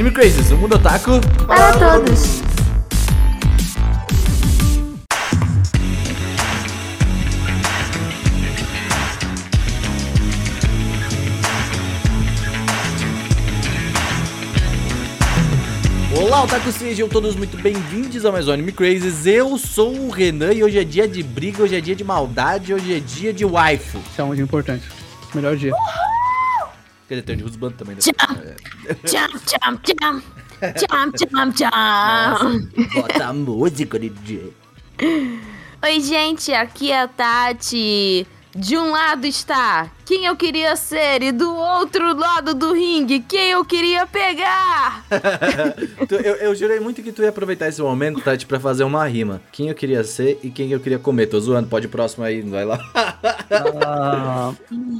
Anime Crazes, o mundo otaku Para todos. Olá, otaku, sejam todos muito bem-vindos ao mais um Anime Crazes. Eu sou o Renan e hoje é dia de briga, hoje é dia de maldade, hoje é dia de waifu. Isso é um dia importante. Melhor dia. Quer dizer, tem de Husband também. Né? Tcham, tcham, tcham. Tcham, tcham, tcham. Bota a música, DJ. Oi, gente, aqui é a Tati. De um lado está quem eu queria ser e do outro lado do ringue, quem eu queria pegar. Tu- eu, eu jurei muito que tu ia aproveitar esse momento, Tati, pra fazer uma rima. Quem eu queria ser e quem eu queria comer. Tô zoando, pode ir próximo aí, vai lá. Ah,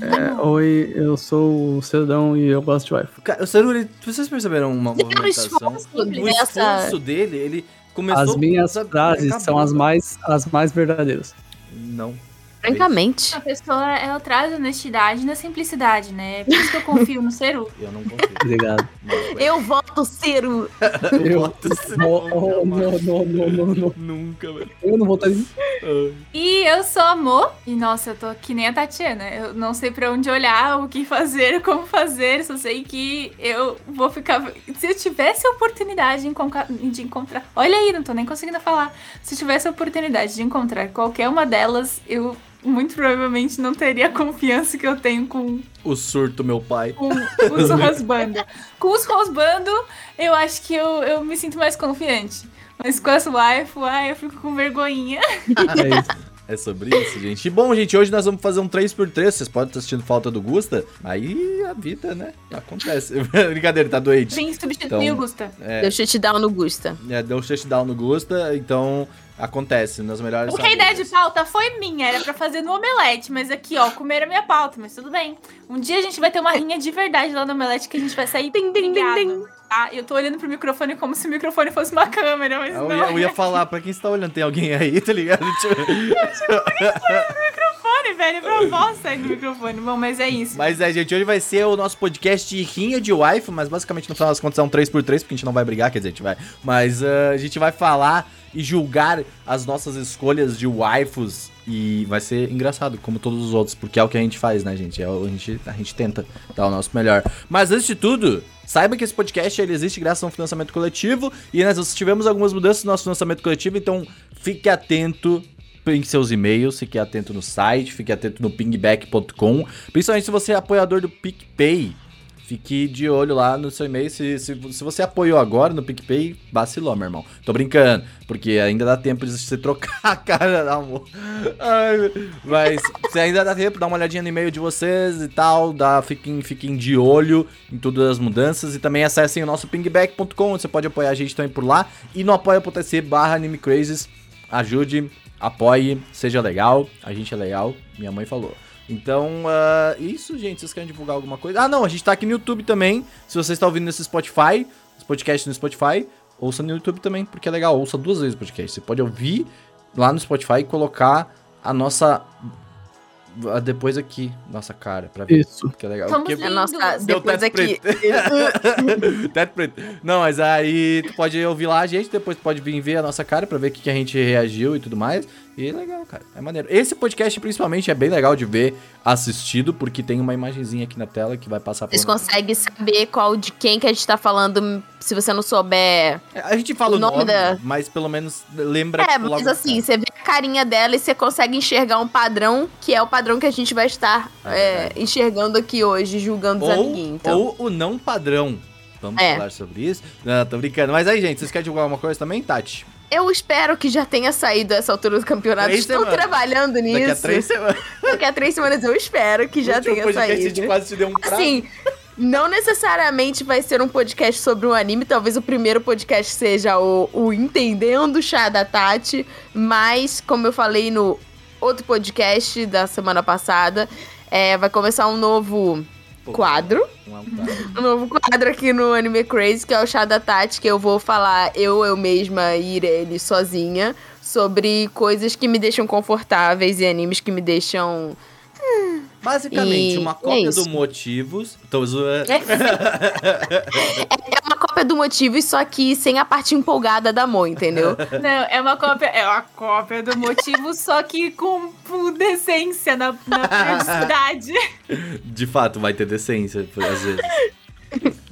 é, oi, eu sou o Cedão e eu gosto de wife. Cara, o Saruri, vocês perceberam uma Tem um movimentação? O esforço dele, ele começou... As minhas frases acabou. são as mais, as mais verdadeiras. Não. Francamente. A pessoa, ela traz honestidade na simplicidade, né? Por isso que eu confio no Seru. Eu não confio. Obrigado. Eu voto Ciro. Eu, Voto esse não, não, não, não, não, não. Nunca, velho. Eu não votaria. E eu sou amor. E nossa, eu tô que nem a Tatiana. Eu não sei pra onde olhar, o que fazer, como fazer. Só sei que eu vou ficar. Se eu tivesse a oportunidade de encontrar. Olha aí, não tô nem conseguindo falar. Se eu tivesse a oportunidade de encontrar qualquer uma delas, eu muito provavelmente não teria a confiança que eu tenho com O surto, meu pai. com os Rosbando. Com os Rosbando, eu acho que eu, eu me sinto mais confiante. Mas com as waifu, ai, eu fico com vergonhinha. É isso. É sobre isso, gente. E bom, gente, hoje nós vamos fazer um 3x3. Vocês podem estar assistindo falta do Gusta. Aí a vida, né? Acontece. Brincadeira, tá doente. Vem substituir Então, o Gusta. É, Deu shutdown no Gusta. é, deu um shutdown no Gusta, então acontece nas melhores Porque a ideia de pauta foi minha, era pra fazer no omelete, mas aqui, ó, comer a minha pauta, mas tudo bem. Um dia a gente vai ter uma rinha de verdade lá no omelete que a gente vai sair Ding, ding, ding, brigado, Tá? Eu tô olhando pro microfone como se o microfone fosse uma câmera, mas Eu não. ia, eu ia falar, pra quem está olhando, tem alguém aí, tá ligado? Tipo, microfone, velho, pra voz sair do microfone. Bom, mas é isso. Mas é, gente, hoje vai ser o nosso podcast de rinha de wife, mas basicamente no final das contas é um 3x3, porque a gente não vai brigar, quer dizer, a gente vai. Mas ah, a gente vai falar e julgar as nossas escolhas de waifus. E vai ser engraçado, como todos os outros, porque é o que a gente faz, né, gente? É o- a, gente a gente tenta dar o nosso melhor. Mas antes de tudo, saiba que esse podcast ele existe graças a um financiamento coletivo. E nós tivemos algumas mudanças no nosso financiamento coletivo, então fique atento em seus e-mails, fique atento no site, fique atento no pingback.com. Principalmente se você é apoiador do PicPay. Fique de olho lá no seu e-mail. Se, se, se você apoiou agora no PicPay, vacilou, meu irmão. Tô brincando, porque ainda dá tempo de você trocar a cara, amor. Ai, meu- mas se ainda dá tempo, dá uma olhadinha no e-mail de vocês e tal. Dá, fiquem, fiquem de olho em todas as mudanças. E também acessem o nosso pingback.com, você pode apoiar a gente também por lá. E no apoia.se barra animecrazes. Ajude, apoie, seja legal. A gente é legal, minha mãe falou. Então, ah, isso, gente. Vocês querem divulgar alguma coisa? Ah, não, a gente tá aqui no YouTube também. Se você está ouvindo nesse Spotify, os podcasts no Spotify, ouça no YouTube também, porque é legal. Ouça duas vezes o podcast. Você pode ouvir lá no Spotify e colocar a nossa. a Depois aqui, nossa cara, pra ver. Isso. Que é legal. Estamos Porque- É a nossa. Depois aqui. Teto preto. Não, mas aí tu pode ouvir lá a gente, depois tu pode vir ver a nossa cara pra ver o que, que a gente reagiu e tudo mais. E é legal, cara. É maneiro. Esse podcast, principalmente, é bem legal de ver assistido, porque tem uma imagenzinha aqui na tela que vai passar Vocês por. conseguem saber qual de quem que a gente tá falando, se você não souber. É, A gente fala o nome nome, da- mas pelo menos lembra É, tipo, mas assim, você vê a carinha dela e você consegue enxergar um padrão, que é o padrão que a gente vai estar É é, enxergando aqui hoje, julgando os Ou, amiguinhos. Então. ou o não padrão. Vamos É. falar sobre isso? Não, tô brincando. Mas aí, gente, vocês querem divulgar alguma coisa também, Tati? Eu espero que já tenha saído essa altura do campeonato. Três Estão semanas. trabalhando nisso. Daqui a três semanas. Daqui a três semanas eu espero que já tenha podcast, A gente saído. quase te deu um prazo. Assim, não necessariamente vai ser um podcast sobre um anime. Talvez o primeiro podcast seja o, o Entendendo Chá da Tati. Mas, como eu falei no outro podcast da semana passada, é, vai começar um novo quadro. um altar. Um novo quadro aqui no Anime Crazy, que é o Chá da Tati, que eu vou falar eu, eu mesma e Irene sozinha sobre coisas que me deixam confortáveis e animes que me deixam. Basicamente, E uma é cópia isso. do Motivos. Tô zoando. É uma cópia do Motivos, só que sem a parte empolgada da Mo, entendeu? Não, é uma cópia, é uma cópia do motivo, só que com, com decência na, na periodicidade. De fato, vai ter decência, às vezes.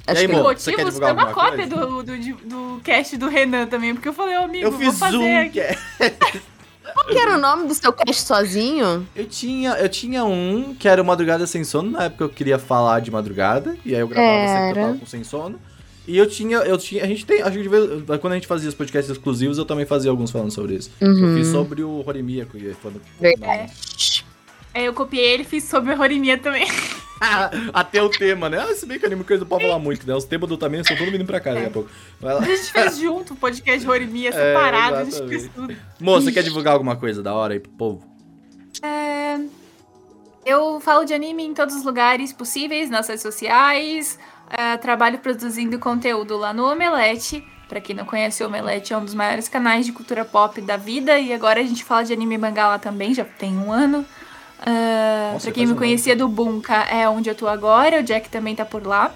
Acho aí, que Mo? O você quer motivo divulgar é uma cópia do, do, do, do cast do Renan também, porque eu falei, ô amigo, Eu vou fiz fazer um. aqui. Qual que era o nome do seu cast sozinho? Eu tinha, eu tinha um que era o Madrugada Sem Sono, na época eu queria falar de madrugada, e aí eu gravava sempre eu Era. tava com sem sono. E eu tinha, eu tinha, a gente tem, acho que vez, quando a gente fazia os podcasts exclusivos, eu também fazia alguns falando sobre isso. Eu Uhum. fiz sobre o Horimiya, que foi no- Verdade. Aí eu copiei ele e fiz sobre a Rorimia também. Até o tema, né? Ah, se bem que anime coisa não pode falar muito, né? Os temas do também estão todo vindo pra cá daqui a pouco. Vai lá. A gente fez junto o podcast de Rorimia É, separado, a gente fez tudo. Moça, você quer divulgar alguma coisa da hora aí pro povo? É, Eu falo de anime em todos os lugares possíveis, nas redes sociais. é, trabalho produzindo conteúdo lá no Omelete. Pra quem não conhece, o Omelete é um dos maiores canais de cultura pop da vida. E agora a gente fala de anime e mangá lá também, já tem um ano. É, Nossa, pra quem me conhecia do Bunka, é onde eu tô agora. O Jack também tá por lá.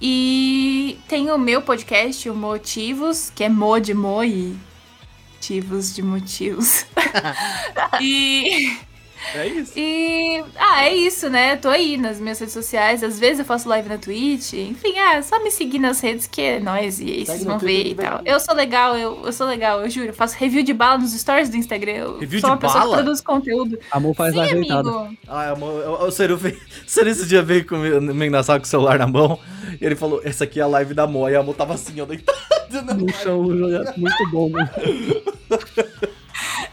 E tem o meu podcast, o Motivos, que é Mo de Mo e motivos de motivos. e, É isso. e. Ah, é isso, né? Tô aí nas minhas redes sociais. Às vezes eu faço live na Twitch. Enfim, é só me seguir nas redes que é nóis. E aí vocês vão ver e tal. Eu sou legal, eu, eu sou legal, eu juro. Eu faço review de bala nos stories do Instagram. Eu Review sou de uma pessoa bala? que produz conteúdo. A Mo faz Sim, a ajeitada. amigo. Ah, amor, o, Seru esse dia veio comigo, meio na sala com o celular na mão. E ele falou: Essa aqui é a live da Mo. E a Mo tava assim, ó, deitada na No chão, muito bom, né?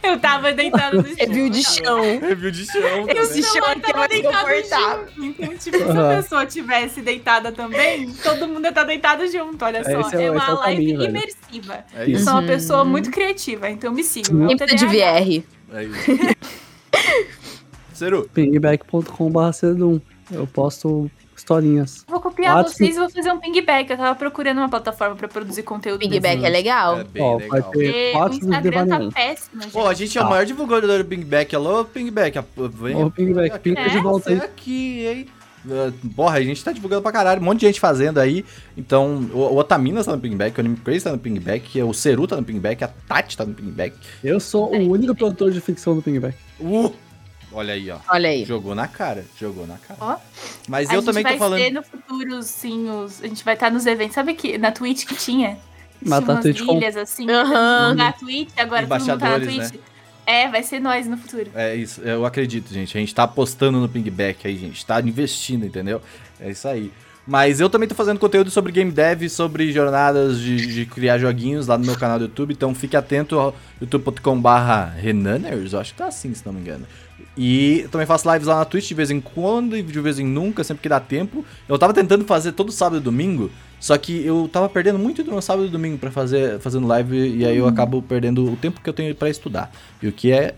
Eu tava deitado no chão. Review de chão. Review de chão. Eu. Esse chão aqui é mais confortável. Então, tipo, se a pessoa tivesse deitada também, todo mundo ia estar deitado junto, olha só. Esse é é esse uma é live caminho, imersiva. É Eu sou uma pessoa muito criativa, então me sigam. Meu Imita de. VR. É isso. Seru, pingback.com.br. Eu posto historinhas. Vou copiar Quatro. vocês e vou fazer um pingback. Eu tava procurando uma plataforma pra produzir conteúdo. Piggyback é legal. é bem Ó, vai legal. ter- Porque o Quatro de Instagram tá péssimo, gente. Pô, a gente é o Tá. maior divulgador do Pingback. Alô, Pingback. a- Vem. Ô, Pingback, pinta É? de volta aí. Aqui, hein? Uh, Porra, a gente tá divulgando pra caralho, um monte de gente fazendo aí. Então, o, o Otaminas tá no Pingback, o Anime Crazy tá no Pingback, o Seru tá no Pingback, a Tati tá no Pingback. Eu sou o único produtor de ficção do Pingback. Uh! Olha aí, ó. Olha aí. Jogou na cara, jogou na cara. Ó. Mas a eu gente também vai tô falando. ter no futuro, sim, os... a gente vai estar nos eventos. Sabe que na Twitch que tinha? Tá umas Twitch com- ilhas assim, Aham. divulgar a Twitch, agora todo mundo tá na Embaixadores, Twitch. É, vai ser nós no futuro. É isso, eu acredito, gente. A gente tá apostando no Pingback aí, gente. Tá investindo, entendeu? É isso aí. Mas eu também tô fazendo conteúdo sobre game dev, sobre jornadas de, de criar joguinhos lá no meu canal do YouTube. Então fique atento ao youtube.com/barra Renaners, eu acho que tá assim, se não me engano. E também faço lives lá na Twitch de vez em quando e de vez em nunca, sempre que dá tempo. Eu tava tentando fazer todo sábado e domingo, só que eu tava perdendo muito meu sábado e domingo pra fazer fazendo live e aí eu acabo perdendo o tempo que eu tenho pra estudar. E o que é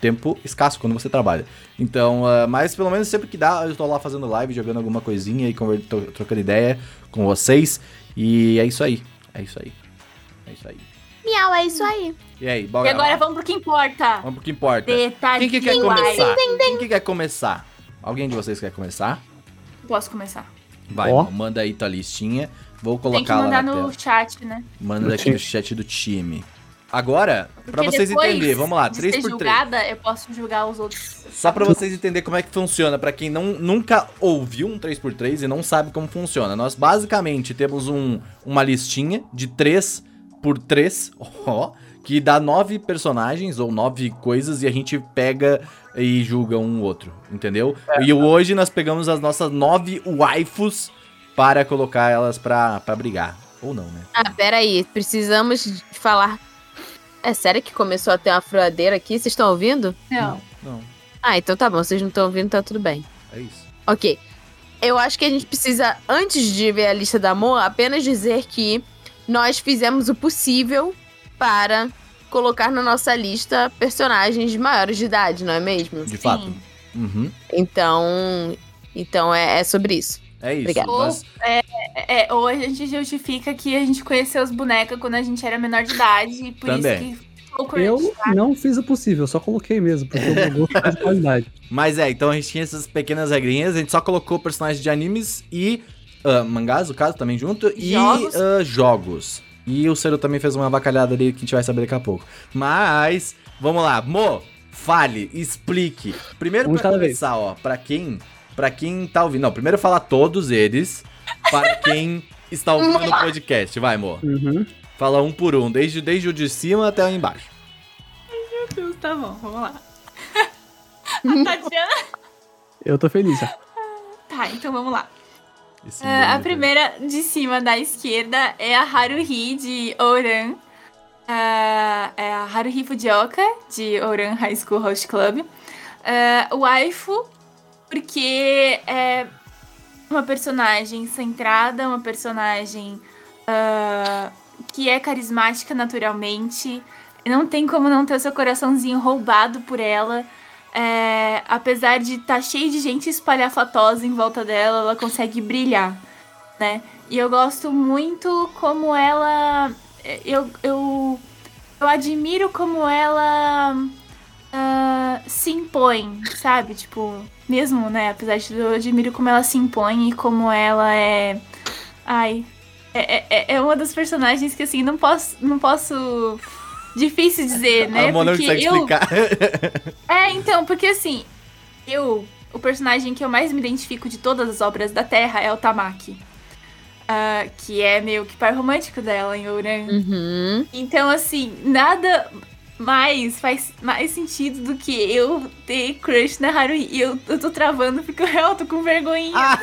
tempo escasso quando você trabalha. Então, ah, mas pelo menos sempre que dá, eu tô lá fazendo live, jogando alguma coisinha e trocando ideia com vocês. E é isso aí. É isso aí. É isso aí. Miau, é isso aí. E aí, E bora agora lá? vamos pro que importa. Vamos pro que importa. Detalhe Quem que quer do começar? Quem que quer começar? Alguém de vocês quer começar? Posso começar. Vai, Ó. Manda aí tua listinha. Vou Tem que colocar lá mandar na no tela. chat, né? Manda No aqui no chat do time. Agora, pra Porque vocês depois entenderem, vamos lá, de 3 ser por 3 julgada, eu posso julgar os outros. Só pra vocês entenderem como é que funciona, pra quem não, nunca ouviu um 3x3 e não sabe como funciona. Nós basicamente temos um, uma listinha de 3 por 3, ó, que dá nove personagens ou nove coisas e a gente pega e julga um outro, entendeu? E hoje nós pegamos as nossas nove waifus para colocar elas pra, pra brigar. Ou não, né? Ah, pera aí. Precisamos de falar... É sério que começou a ter uma furadeira aqui? Vocês estão ouvindo? Não. Não, Ah, então tá bom. Vocês não estão ouvindo, tá tudo bem. é isso. Ok. Eu acho que a gente precisa, antes de ver a lista da Mo, apenas dizer que nós fizemos o possível para colocar na nossa lista personagens maiores de idade, não é mesmo? De Sim. fato. Uhum. Então. Então é, é sobre isso. É isso. Obrigada. Nós- É, ou a gente justifica que a gente conheceu os bonecas quando a gente era menor de idade e por Também. isso que Eu tá? não fiz o possível, só coloquei mesmo, porque o meu gosto é de qualidade. Mas é, então a gente tinha essas pequenas regrinhas, a gente só colocou personagens de animes e ah, mangás, no caso, também junto, e Jogos. ah, jogos. E o Ciro também fez uma bacalhada ali que a gente vai saber daqui a pouco. Mas, vamos lá, Mo, fale, explique. Primeiro Um pra cada vez. começar, ó, pra quem, pra quem tá ouvindo, não, primeiro falar todos eles, para quem está ouvindo no podcast, vai, Mo. Uhum. Fala um por um, desde, desde o de cima até o embaixo. Tá bom, vamos lá. A Tatiana. Eu tô feliz já. Tá, então vamos lá. Esse Ah, a nome, primeira de cima da esquerda é a Haruhi de Ouran. Ah, é a Haruhi Fujioka de Ouran High School Host Club. O waifu, porque é uma personagem centrada, uma personagem ah, que é carismática naturalmente. Não tem como não ter o seu coraçãozinho roubado por ela. É, apesar de estar cheio de gente espalhafatosa em volta dela, ela consegue brilhar, né? E eu gosto muito como ela. Eu, eu, eu admiro como ela ah, se impõe, sabe? Tipo, mesmo, né? Apesar de eu admiro como ela se impõe e como ela é. Ai. É, é, é uma das personagens que, assim, não posso. Não posso. Difícil dizer, né? a Mo não eu, explicar. é, então, porque assim, eu, o personagem que eu mais me identifico de todas as obras da Terra é o Tamaki. Ah, que é meio que par romântico dela em Ouran. Uhum. Então, assim, nada mais faz mais sentido do que eu ter crush na Haruhi. E eu, eu tô travando porque eu real tô com vergonhinha.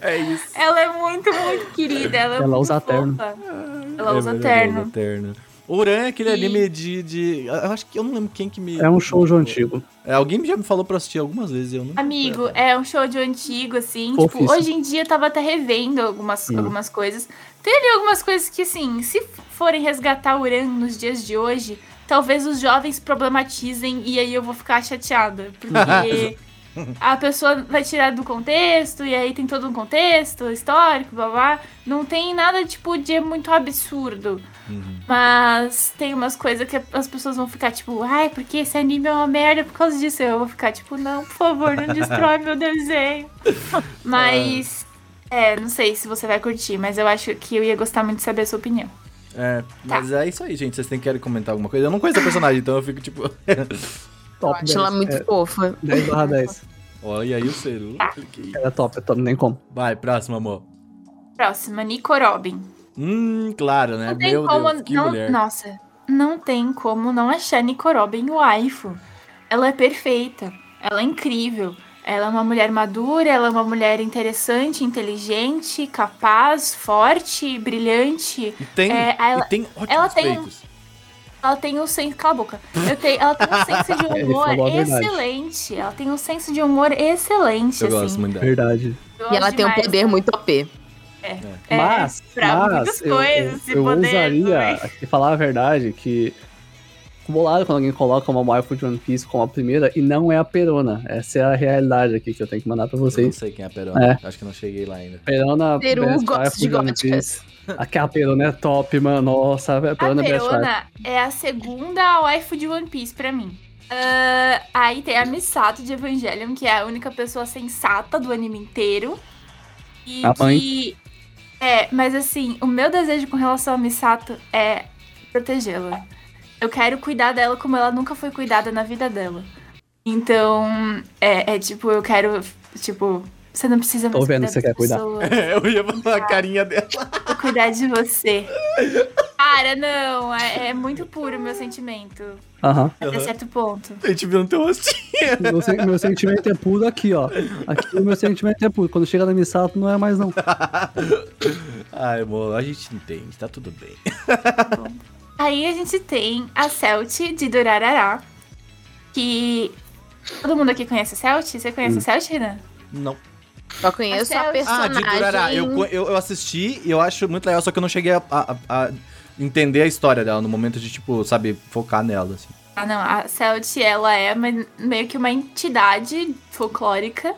é isso. Ela é muito, muito querida. Ela, é Ela muito usa terno. Ela usa É terno. usa terno. Uran é aquele E- anime de, de. Eu acho que eu não lembro quem que me. É um shoujo antigo. É, alguém já me falou pra assistir algumas vezes. Eu não. Amigo, é um show de antigo, assim. Tipo, Fofíssimo. hoje em dia eu tava até revendo algumas, Hum. algumas coisas. Tem ali algumas coisas que, assim, se forem resgatar o Uran nos dias de hoje, talvez os jovens problematizem e aí eu vou ficar chateada. Porque a pessoa vai tirar do contexto e aí tem todo um contexto histórico, blá blá. Não tem nada, tipo, de muito absurdo. Uhum. Mas tem umas coisas que as pessoas vão ficar tipo, ai, porque esse anime é uma merda por causa disso. Eu vou ficar tipo, não, por favor, não destrói meu desenho. Mas, é, não sei se você vai curtir, mas eu acho que eu ia gostar muito de saber a sua opinião. É, mas é isso aí, gente. Vocês têm querem comentar alguma coisa? Eu não conheço a personagem, então eu fico tipo. Top Acho ela 10. muito É, fofa. 10 barra 10. Olha aí o Ceru. Cliquei. É top, é top, nem como. Vai, próximo, amor. Próxima, Nico Robin. Hum, claro, né? Não tem Meu como Deus, que não, mulher. Nossa, não tem como não achar Nico Robin waifu. Ela é perfeita, ela é incrível. Ela é uma mulher madura, ela é uma mulher interessante, inteligente, capaz, forte, brilhante. E tem, É, ela- e tem ótimos ela tem peitos. Ela tem um senso. Cala a boca. Eu tenho, ela tem um senso de humor excelente. Ela tem um senso de humor excelente, Eu assim. gosto muito dela. Verdade. Eu E ela gosto tem um demais poder muito OP. É, mas, pra mas eu, coisas, eu, eu poder usaria, também. aqui, falar a verdade, que bolado quando alguém coloca uma waifu de One Piece como a primeira e não é a Perona. Essa é a realidade aqui que eu tenho que mandar pra Eu não vocês. sei quem é a Perona. É. Acho que não cheguei lá ainda. Perona, Peru gosta de One góticas. Aquela Perona é top, mano. Nossa, a A Perona é. Perona é a segunda waifu de One Piece pra mim. Ah, aí tem a Misato de Evangelion, que é a única pessoa sensata do anime inteiro. E A mãe. que. É, mas assim, o meu desejo com relação a Misato é protegê-la. Eu quero cuidar dela como ela nunca foi cuidada na vida dela. Então, é, é tipo, eu quero. Tipo, você não precisa mais Tô vendo você quer cuidar. eu ia falar a carinha dela. Vou cuidar de você. Cara, não, é, é muito puro o meu sentimento. Aham. Até certo ponto. A gente viu no teu rostinho. Meu, sen- meu sentimento é puro aqui, ó. Aqui o meu sentimento é puro. Quando chega na Misato, não é mais não. Ai, amor, a gente entende, tá tudo bem. Aí a gente tem a Celt de Durarará. Que. Todo mundo aqui conhece a Celt? Você conhece a Celt, Renan? Não. Só conheço a Ah, Ah, personagem. de Durará. Eu, eu, eu assisti e eu acho muito legal, só que eu não cheguei a, a- a entender a história dela no momento de, tipo, sabe, focar nela, assim. Ah, não. A Celt, ela é uma- meio que uma entidade folclórica.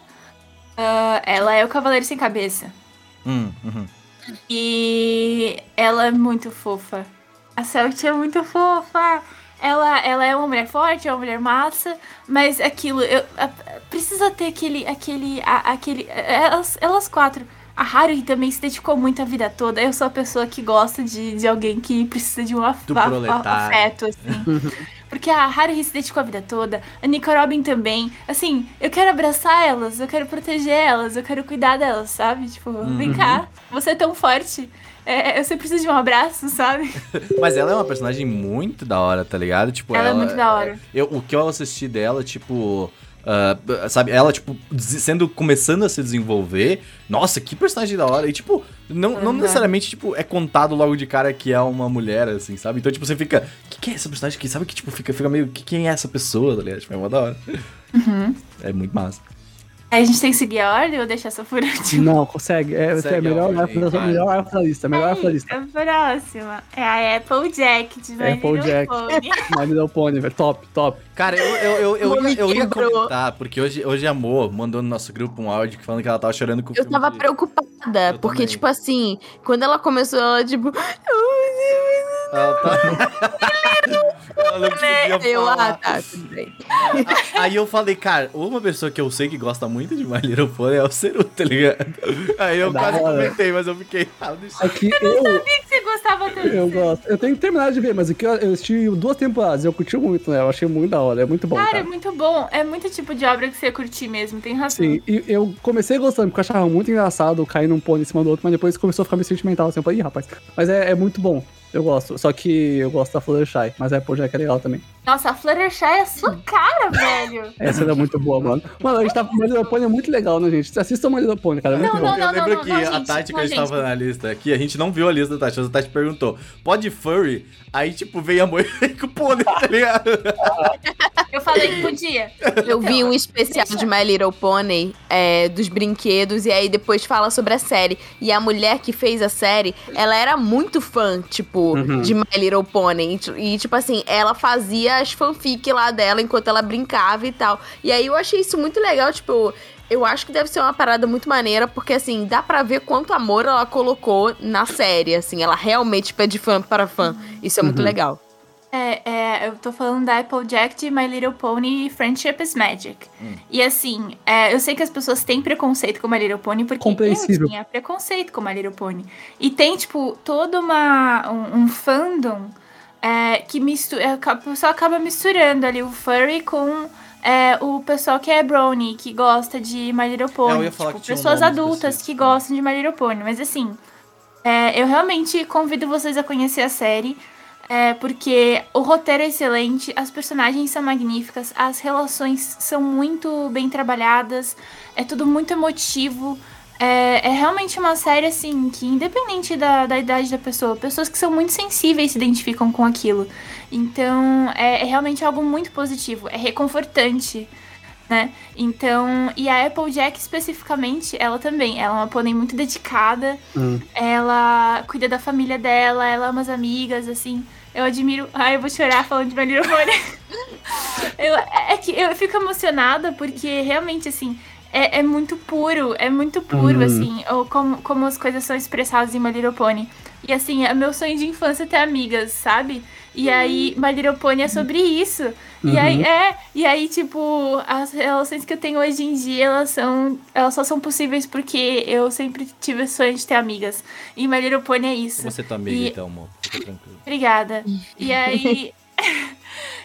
Ah, ela é o Cavaleiro Sem Cabeça. Hum, uhum. E ela é muito fofa. A Celt é muito fofa. Ela, ela é uma mulher forte, é uma mulher massa, mas aquilo, eu, a- precisa ter aquele, aquele, a- aquele, elas, elas quatro. A Haruhi também se dedicou muito a vida toda. Eu sou a pessoa que gosta de, de alguém que precisa de um af- afeto, assim. Porque a Haruhi se dedicou a vida toda, a Nico Robin também. Assim, eu quero abraçar elas, eu quero proteger elas, eu quero cuidar delas, sabe? Tipo, vem cá, você é tão forte. É, você precisa de um abraço, sabe? Mas ela é uma personagem muito da hora, tá ligado? Tipo, Ela é muito da hora. Eu, o que eu assisti dela, tipo. ah, sabe, ela, tipo, sendo. começando a se desenvolver. Nossa, que personagem da hora. E, tipo, não, não Uhum. necessariamente, tipo, é contado logo de cara que é uma mulher, assim, sabe? Então, tipo, você fica. O que, que é essa personagem aqui? Sabe que, tipo, fica, fica meio. Que, quem é essa pessoa, tá ligado? Tipo, é uma da hora. Uhum. É muito massa. A gente tem que seguir a ordem ou deixar só por último? Não, consegue. É, Segue é melhor a arco ordem, da, melhor arco da lista. Melhor da lista. A próxima é a Applejack de My Apple Little Jack. Pony. My Little Pony, velho. Top, top. Cara, eu, eu, eu, eu, eu ia comentar, porque hoje, hoje a Mo mandou no nosso grupo um áudio falando que ela tava chorando com o Eu filme tava de- preocupada, Eu porque, também. tipo assim, quando ela começou, ela, tipo. Ela tá... ela não conseguia Eu, falar. ah, tá, tudo bem. Aí eu falei, cara, uma pessoa que eu sei que gosta muito de My Little Pony é o Ceru, tá ligado? Aí eu Da quase comentei, mas eu fiquei. Ah, deixa- Aqui eu, que você gostava tanto? eu gosto. Eu tenho que terminar de ver, mas aqui eu, eu assisti duas temporadas. Eu curti muito, né? Eu achei muito da hora. É muito bom, Cara, cara. é muito bom. É muito tipo de obra que você ia curtir mesmo, tem razão. Sim, e eu comecei gostando, porque eu achava muito engraçado cair num pônei em cima do outro, mas depois começou a ficar meio sentimental, assim, eu falei, ih, rapaz. Mas é, é muito bom, eu gosto. Só que eu gosto da Fluttershy, mas a Applejack é legal também. Nossa, a Fluttershy é a sua cara, velho. Essa era muito boa, mano. Mano, a gente tá... My Little Pony é muito legal, né, gente? Assistam My Little Pony, cara, é muito Não, bom. não, eu não, lembro não, que não, a gente, Tati, quando gente. estava na lista aqui, a gente não viu a lista da Tati, mas a Tati perguntou: pode furry? Aí, tipo, veio a mãe com o pônei, tá ligado? Eu falei que podia. Eu vi um especial de My Little Pony é, dos brinquedos e aí depois fala sobre a série. E a mulher que fez a série, ela era muito fã, tipo, Uhum. de My Little Pony. E, ti- tipo assim, ela fazia as fanfic lá dela enquanto ela brincava e tal. E aí eu achei isso muito legal, tipo. Eu acho que deve ser uma parada muito maneira, porque assim, dá pra ver quanto amor ela colocou na série, assim, ela realmente pede fã para fã. Isso é muito Uhum. legal. É, é, eu tô falando da Applejack de My Little Pony Friendship is Magic. E assim, é, eu sei que as pessoas têm preconceito com My Little Pony, porque eu Compreensível. tinha preconceito com My Little Pony. E tem, tipo, todo uma, um, um fandom é, que mistura. A pessoa acaba misturando ali o furry com. é, o pessoal que é brownie, que gosta de My Little Pony. É, eu ia falar tipo, que um pessoas nome adultas que específico. gostam de My Little Pony. Mas assim, é, eu realmente convido vocês a conhecer a série. É, porque o roteiro é excelente, as personagens são magníficas, as relações são muito bem trabalhadas, é tudo muito emotivo. É, é realmente uma série, assim, que independente da, da idade da pessoa, pessoas que são muito sensíveis se identificam com aquilo. Então, é, é realmente algo muito positivo, é reconfortante, né? Então, e a Applejack especificamente, ela também, ela é uma pônei muito dedicada, Hum. ela cuida da família dela, ela ama as amigas, assim. Eu admiro. Ai, eu vou chorar falando de My Little Pony. eu, é que eu fico emocionada porque realmente, assim, é, é muito puro, é muito puro, Uhum. assim, ou como, como as coisas são expressadas em My Little Pony. E assim, é meu sonho de infância ter amigas, sabe? E aí, My Little Pony é sobre isso. E aí, Uhum. é, e aí, tipo, as relações que eu tenho hoje em dia, elas são. Elas só são possíveis porque eu sempre tive o sonho de ter amigas. E My Little Pony é isso. Você tá amiga, E- então, amor. Fica tranquilo. Obrigada. E aí.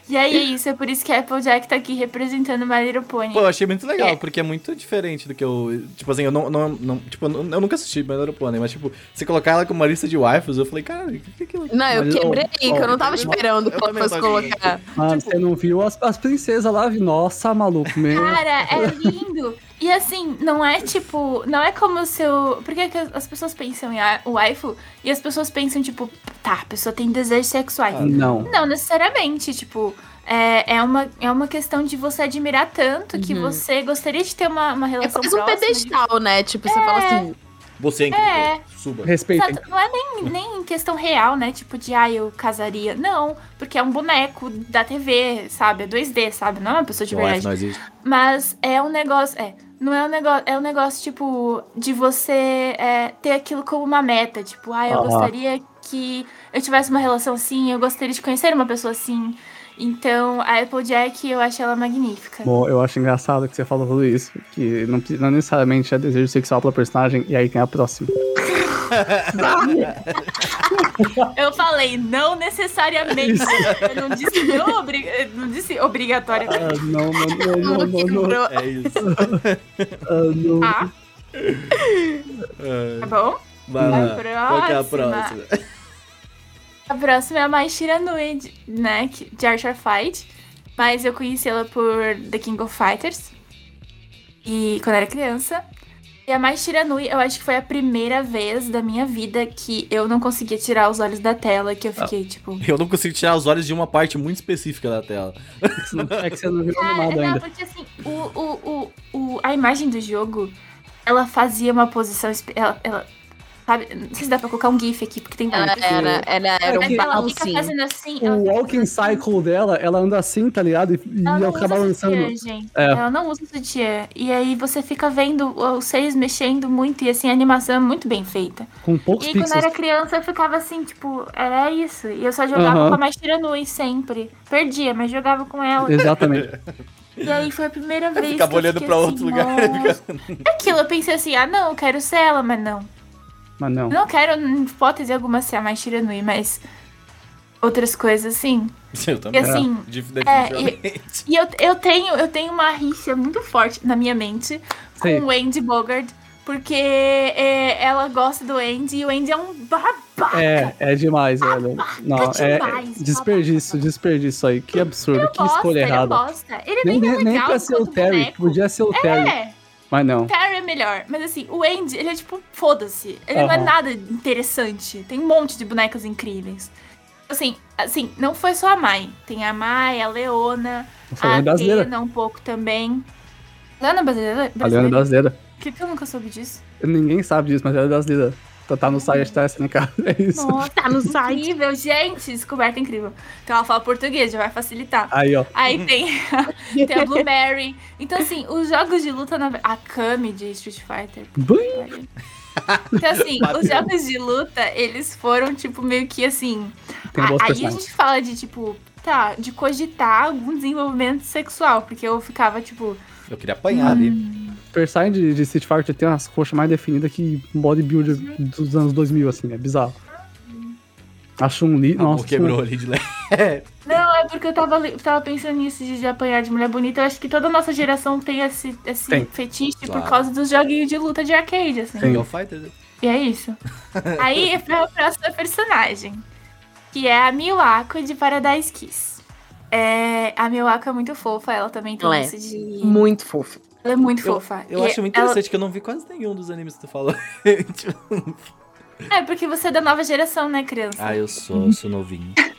E aí é isso, é por isso que a Applejack tá aqui representando My Little Pony. Pô, eu achei muito legal, É. porque é muito diferente do que eu. Tipo assim, eu não. não, não- tipo, eu, não- eu nunca assisti My Little Pony, mas, tipo, se colocar ela com uma lista de waifus, eu falei, cara, o que que é aquilo? Não, eu Mas, quebrei, ó, que eu não tava esperando que ela fosse colocar. Mano, você não viu as, as princesas lá? Nossa, maluco, meu. Cara, é lindo. E assim, não é tipo. Não é como se eu. Por que que as pessoas pensam em waifu e as pessoas pensam, tipo, tá, a pessoa tem desejos sexuais. Não. Não necessariamente, tipo. É, é, uma, é uma questão de você admirar tanto que você gostaria de ter uma, uma É relação quase um próxima. de- pedestal, né? Tipo, você fala assim, Você é incrível. É. Suba. Respeita. Exato, Não é nem, nem em questão real, né? Tipo, de, ah, eu casaria. Não, porque é um boneco da TV, sabe? É 2D, sabe? Não é uma pessoa de O wife verdade. não existe. Mas é um negócio. É. Não é um negócio. É um negócio, tipo, de você é, ter aquilo como uma meta. Tipo, ah, eu Aham. gostaria que eu tivesse uma relação assim, eu gostaria de conhecer uma pessoa assim. Então, a Applejack, eu acho ela magnífica. Bom, eu acho engraçado que você falou tudo isso. Que não, não necessariamente é desejo sexual pela personagem, e aí tem a próxima. Eu falei, não necessariamente. Eu não disse, não, obri... não disse obrigatoriamente. Ah, não, não, não, não, não, não. É isso. ah, não. Ah, É. tá bom? Vai lá. A Qual que é a próxima. A próxima é a Mai Shiranui, né, que- de Archer Fight. Mas eu conheci ela por The King of Fighters. E quando eu era criança. E a Mai Shiranui, eu acho que foi a primeira vez da minha vida que eu não conseguia tirar os olhos da tela, que eu fiquei, tipo... Eu não consigo tirar os olhos de uma parte muito específica da tela. É que você não viu Cara, animado não, ainda. porque assim, o, o, o, o, a imagem do jogo, ela fazia uma posição. Ela, ela, sabe? Não sei se dá pra colocar um GIF aqui, porque tem Ela muito. era, ela era Mas um ela fica balancinho. fazendo assim. ela O walking assim. cycle dela, ela anda assim, tá ligado? E, e Ela ela sutiã, gente. É. Ela não usa sutiã. E aí você fica vendo os seios mexendo muito. E assim, a animação é muito bem feita. Com poucos E aí, quando eu pixels. era criança, eu ficava assim, tipo, era isso. E eu só jogava com a mais Tiranui sempre. Perdia, mas jogava com ela. Exatamente. E aí foi a primeira vez. Ficava que eu olhando pra assim, outro lugar. "Nossa". Aquilo, eu pensei assim, ah, não, eu quero ser ela, mas não. Mas não. Eu não quero, em hipótese alguma, ser a mais Tiranui, mas outras coisas, sim. Eu E também. assim, Dif- é, Definitivamente. e eu, eu, tenho, eu tenho uma rixa muito forte na minha mente com o Andy Bogard, porque é, ela gosta do Andy e o Andy é um babaca. É, é demais, velho. Não, é, é demais, desperdício, desperdício aí. Que absurdo, Ele que bosta, escolha ele é errada. bosta. Ele Nem, nem, é nem, nem legal pra ser o Terry, boneco. podia ser o Terry, É, mas não. o Terry é melhor. Mas assim, o Andy, ele é tipo, foda-se. Ele não é nada interessante. Tem um monte de bonecos incríveis. Assim, assim, não foi só a Mai. Tem a Mai, a Leona, a brasileira. Atena um pouco também. Leona brasileira? A Leona brasileira? brasileira. Por que, que eu nunca soube disso? Ninguém sabe disso, mas ela é brasileira. Tá, tá no site da SNK. É isso. Nossa, Tá no site. incrível, gente. Descoberta incrível. Então ela fala português, já vai facilitar. Aí, ó. Aí tem, tem a Blueberry. Então, assim, os jogos de luta na. A Kami de Street Fighter. Bum. Então, assim, Bateu. os jogos de luta, eles foram, tipo, meio que assim. Tem a- aí a gente fala de, tipo, tá, de cogitar algum desenvolvimento sexual. Porque eu ficava, tipo, Eu queria apanhar ali. Personagem de, de Street Fighter tem umas coxas mais definidas que bodybuilder dos anos 2000, assim. É bizarro. A Chun-Li, Amor nossa. quebrou ali de leve. Não, é porque eu tava, tava pensando nisso de, de apanhar de mulher bonita. Eu acho que toda a nossa geração tem esse, esse Tem. fetiche Claro. por causa dos joguinhos de luta de arcade, assim. Sim. King of Fighters. E é isso. Aí pra próxima personagem, que é a Miwako de Paradise Kiss. É, a Miwako é muito fofa, ela também tem Ela é. isso de. Muito fofo. Ela é muito Eu, fofa. eu E acho muito ela- interessante que eu não vi quase nenhum dos animes que tu falou. É, porque você é da nova geração, né, criança? ah, eu sou, eu sou novinho.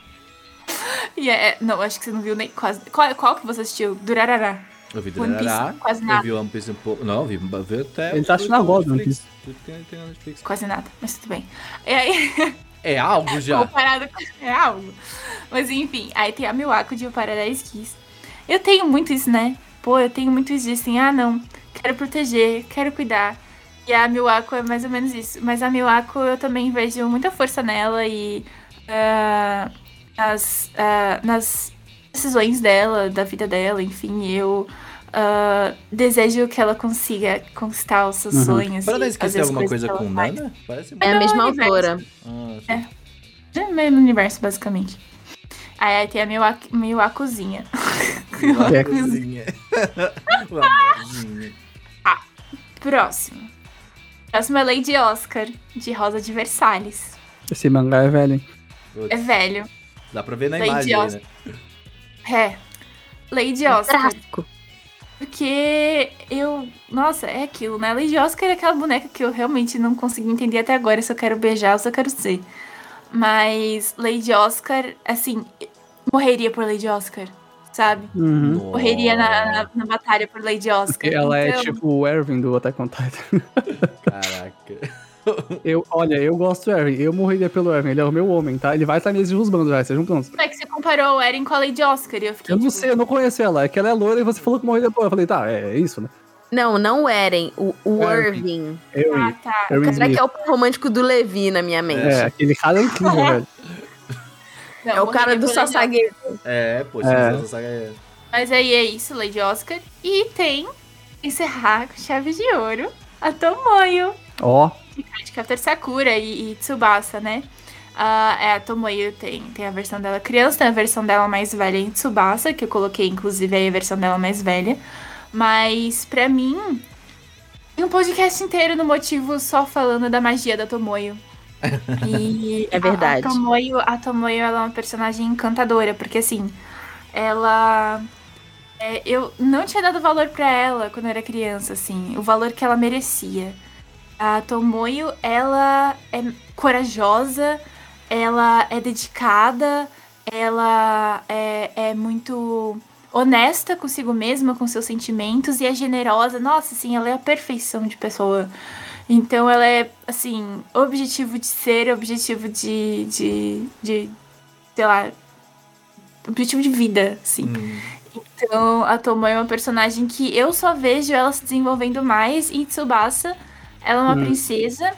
E é, não, acho que você não viu nem quase. Qual, qual que você assistiu? Durarará. Eu vi One Piece, Durará, quase eu nada. vi One Piece um pouco. Não, eu vi, eu vi até. Ele tá assistindo agora, na One Netflix. Quase nada, mas tudo bem. E aí, É algo já. comparado com. É algo. Mas enfim, aí tem a Miwako de O Paradise Kiss. Eu tenho muito isso, né? Pô, eu tenho muito isso de assim, ah não, quero proteger, quero cuidar. E a Miwako é mais ou menos isso. Mas a Miwako eu também vejo muita força nela e ah, nas, ah, nas decisões dela, da vida dela, enfim, eu ah, desejo que ela consiga conquistar os seus Uhum. sonhos. Para e dar esquecer fazer as alguma coisa com. Nana? Parece É a mesma universo. autora. Ah, É. É o mesmo universo, basicamente. Aí, aí tem a Miwako- Miwakozinha. Uma cozinha. Uma cozinha. Próximo. Próximo é Lady Oscar, de Rosa de Versalhes. Esse mangá é velho, hein? É velho. Dá pra ver na Lady imagem Oscar. né? É. Lady Oscar. Tráfico. Porque eu. Nossa, é aquilo, né? Lady Oscar é aquela boneca que eu realmente não consegui entender até agora se eu quero beijar ou se eu quero ser. Mas Lady Oscar, assim, morreria por Lady Oscar, sabe? Uhum. Morreria na, na, na batalha por Lady Oscar. Porque ela é Então, tipo o Erwin do Attack on Titan. Caraca. Eu, olha, eu gosto do Erwin. Eu morreria pelo Erwin. Ele é o meu homem, tá? Ele vai estar me desrusbando já, sejam prontos. Como é que você comparou o Eren com a Lady Oscar? E eu fiquei. Eu não tipo, sei, eu não conheço ela. É que ela é loira e você falou que morreria por Eu falei, tá, é, é isso, né? Não, não o Eren, o, o Irving. Irving. Ah, tá. Erwin Será que é o romântico do Levi na minha mente? É, aquele cara é incrível, velho. Não, É o cara do. Sasage. É, pô, É. é. Mas aí é isso, Lady Oscar. E tem encerrar com chave de ouro a Tomoyo. Ó, de Cardcaptor Sakura e, e Tsubasa, né? Ah, é, a Tomoyo tem, tem a versão dela criança, tem a versão dela mais velha em Tsubasa, que eu coloquei inclusive aí a versão dela mais velha. Mas pra mim, tem um podcast inteiro no motivo só falando da magia da Tomoyo. E É verdade. A, a Tomoyo, a Tomoyo ela é uma personagem encantadora, porque assim, ela. é, eu não tinha dado valor pra ela quando eu era criança, assim, o valor que ela merecia. A Tomoyo, ela é corajosa, ela é dedicada, ela é, é muito honesta consigo mesma, com seus sentimentos e é generosa. Nossa, assim, ela é a perfeição de pessoa. Então ela é, assim, objetivo de ser, objetivo de, de, de sei lá, objetivo de vida, assim. Hum. Então, a Tomoe é uma personagem que eu só vejo ela se desenvolvendo mais em Tsubasa. Ela é uma Hum. princesa.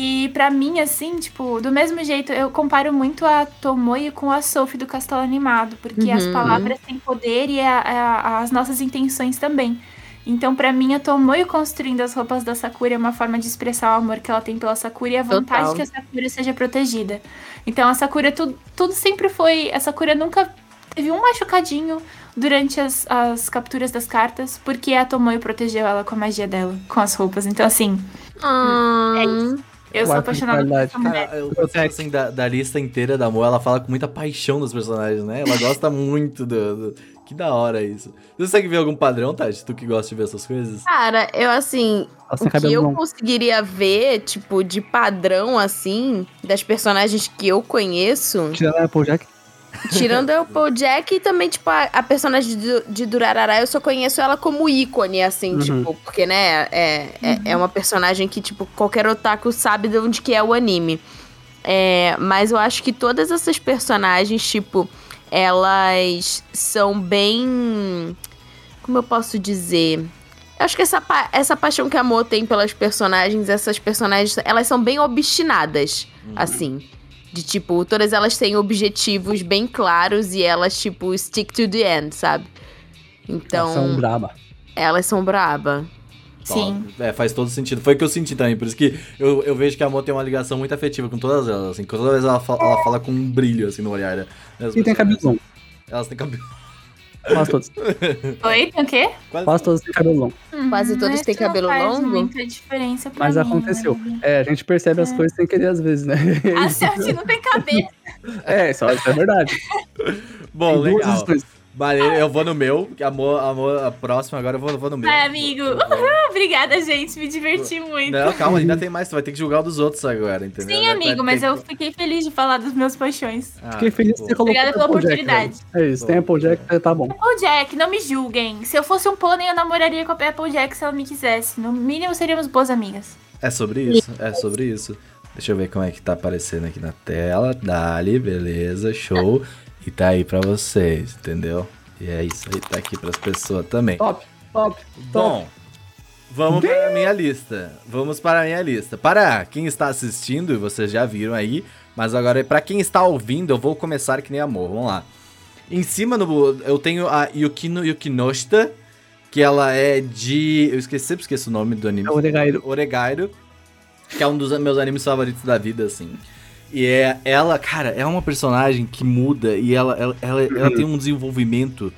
E pra mim, assim, tipo, do mesmo jeito, eu comparo muito a Tomoe com a Sophie do Castelo Animado, porque as Uhum. palavras têm poder e a- a- as nossas intenções também. Então, pra mim, a Tomoe construindo as roupas da Sakura é uma forma de expressar o amor que ela tem pela Sakura e a vontade Total. que a Sakura seja protegida. Então, a Sakura, tudo, tudo sempre foi. A Sakura nunca teve um machucadinho durante as, as capturas das cartas, porque a Tomoe protegeu ela com a magia dela, com as roupas. Então, assim, Ah, eu sou apaixonada por essa mulher. Cara, eu gosto assim da, da lista inteira da Mo, ela fala com muita paixão dos personagens, né? Ela gosta muito do, do- Que da hora isso. Você consegue ver algum padrão, Tati? Tu que gosta de ver essas coisas? Cara, eu assim, sem o que eu longo. conseguiria ver, tipo, de padrão, assim, das personagens que eu conheço, Tirando a Applejack. Tirando o Bojack e também, tipo, a, a personagem de, de Durarara, eu só conheço ela como ícone, assim, Uhum. tipo, porque, né, é, é, é uma personagem que, tipo, qualquer otaku sabe de onde que é o anime. É, mas eu acho que todas essas personagens, tipo, elas são bem. Como eu posso dizer? Eu acho que essa, pa- essa paixão que a Mo tem pelas personagens, essas personagens, elas são bem obstinadas, assim. De tipo, todas elas têm objetivos bem claros e elas, tipo, stick to the end, sabe? Então, Elas são braba. elas são braba. Sim. É, faz todo sentido. Foi o que eu senti também. Por isso que eu, eu vejo que a Mo tem uma ligação muito afetiva com todas elas. Assim, toda vez ela fala, ela fala com um brilho assim no olhar. Né? E tem cabelo. Elas têm cabelo. Quase todas. Oi, tem o quê? Quase Quase todas têm cabelo longo. Quase Hum, todas mas têm cabelo faz longo? muita diferença pra Mas mim, aconteceu. né? É, a gente percebe as coisas sem querer às vezes, né? A Celtic não tem cabelo. É, isso, isso é verdade. Bom, Tem legal. Maneiro, eu vou no meu. que A, Mo, a, próxima agora eu vou, vou no meu. Ai, amigo. Uhul, obrigada, gente. Me diverti muito. Não, calma, ainda tem mais. Tu vai ter que julgar o dos outros agora, entendeu? Sim, Vai- amigo, vai mas ter eu que- fiquei feliz de falar dos meus paixões. Ah, Fiquei feliz que pô. você colocou Obrigada pela Applejack, oportunidade. velho. É isso, tem Applejack, tá bom. Applejack, não me julguem. Se eu fosse um pônei, eu namoraria com a Applejack se ela me quisesse. No mínimo, seríamos boas amigas. É sobre isso, é sobre isso. Deixa eu ver como é que tá aparecendo aqui na tela. Dali, beleza, show. E tá aí pra vocês, entendeu? E é isso aí, tá aqui pras pessoas também. Top, top, top. Bom, vamos para a minha lista. Vamos para a minha lista. Para quem está assistindo, vocês já viram aí, mas agora para quem está ouvindo, eu vou começar que nem amor. Vamos lá. Em cima no eu tenho a Yukino Yukinoshita, que ela é de, eu esqueci, sempre esqueço o nome do anime. É Oregairo. Oregairo, que é um dos meus animes favoritos da vida, assim. E é ela, cara, é uma personagem que muda e ela, ela, ela, ela tem um desenvolvimento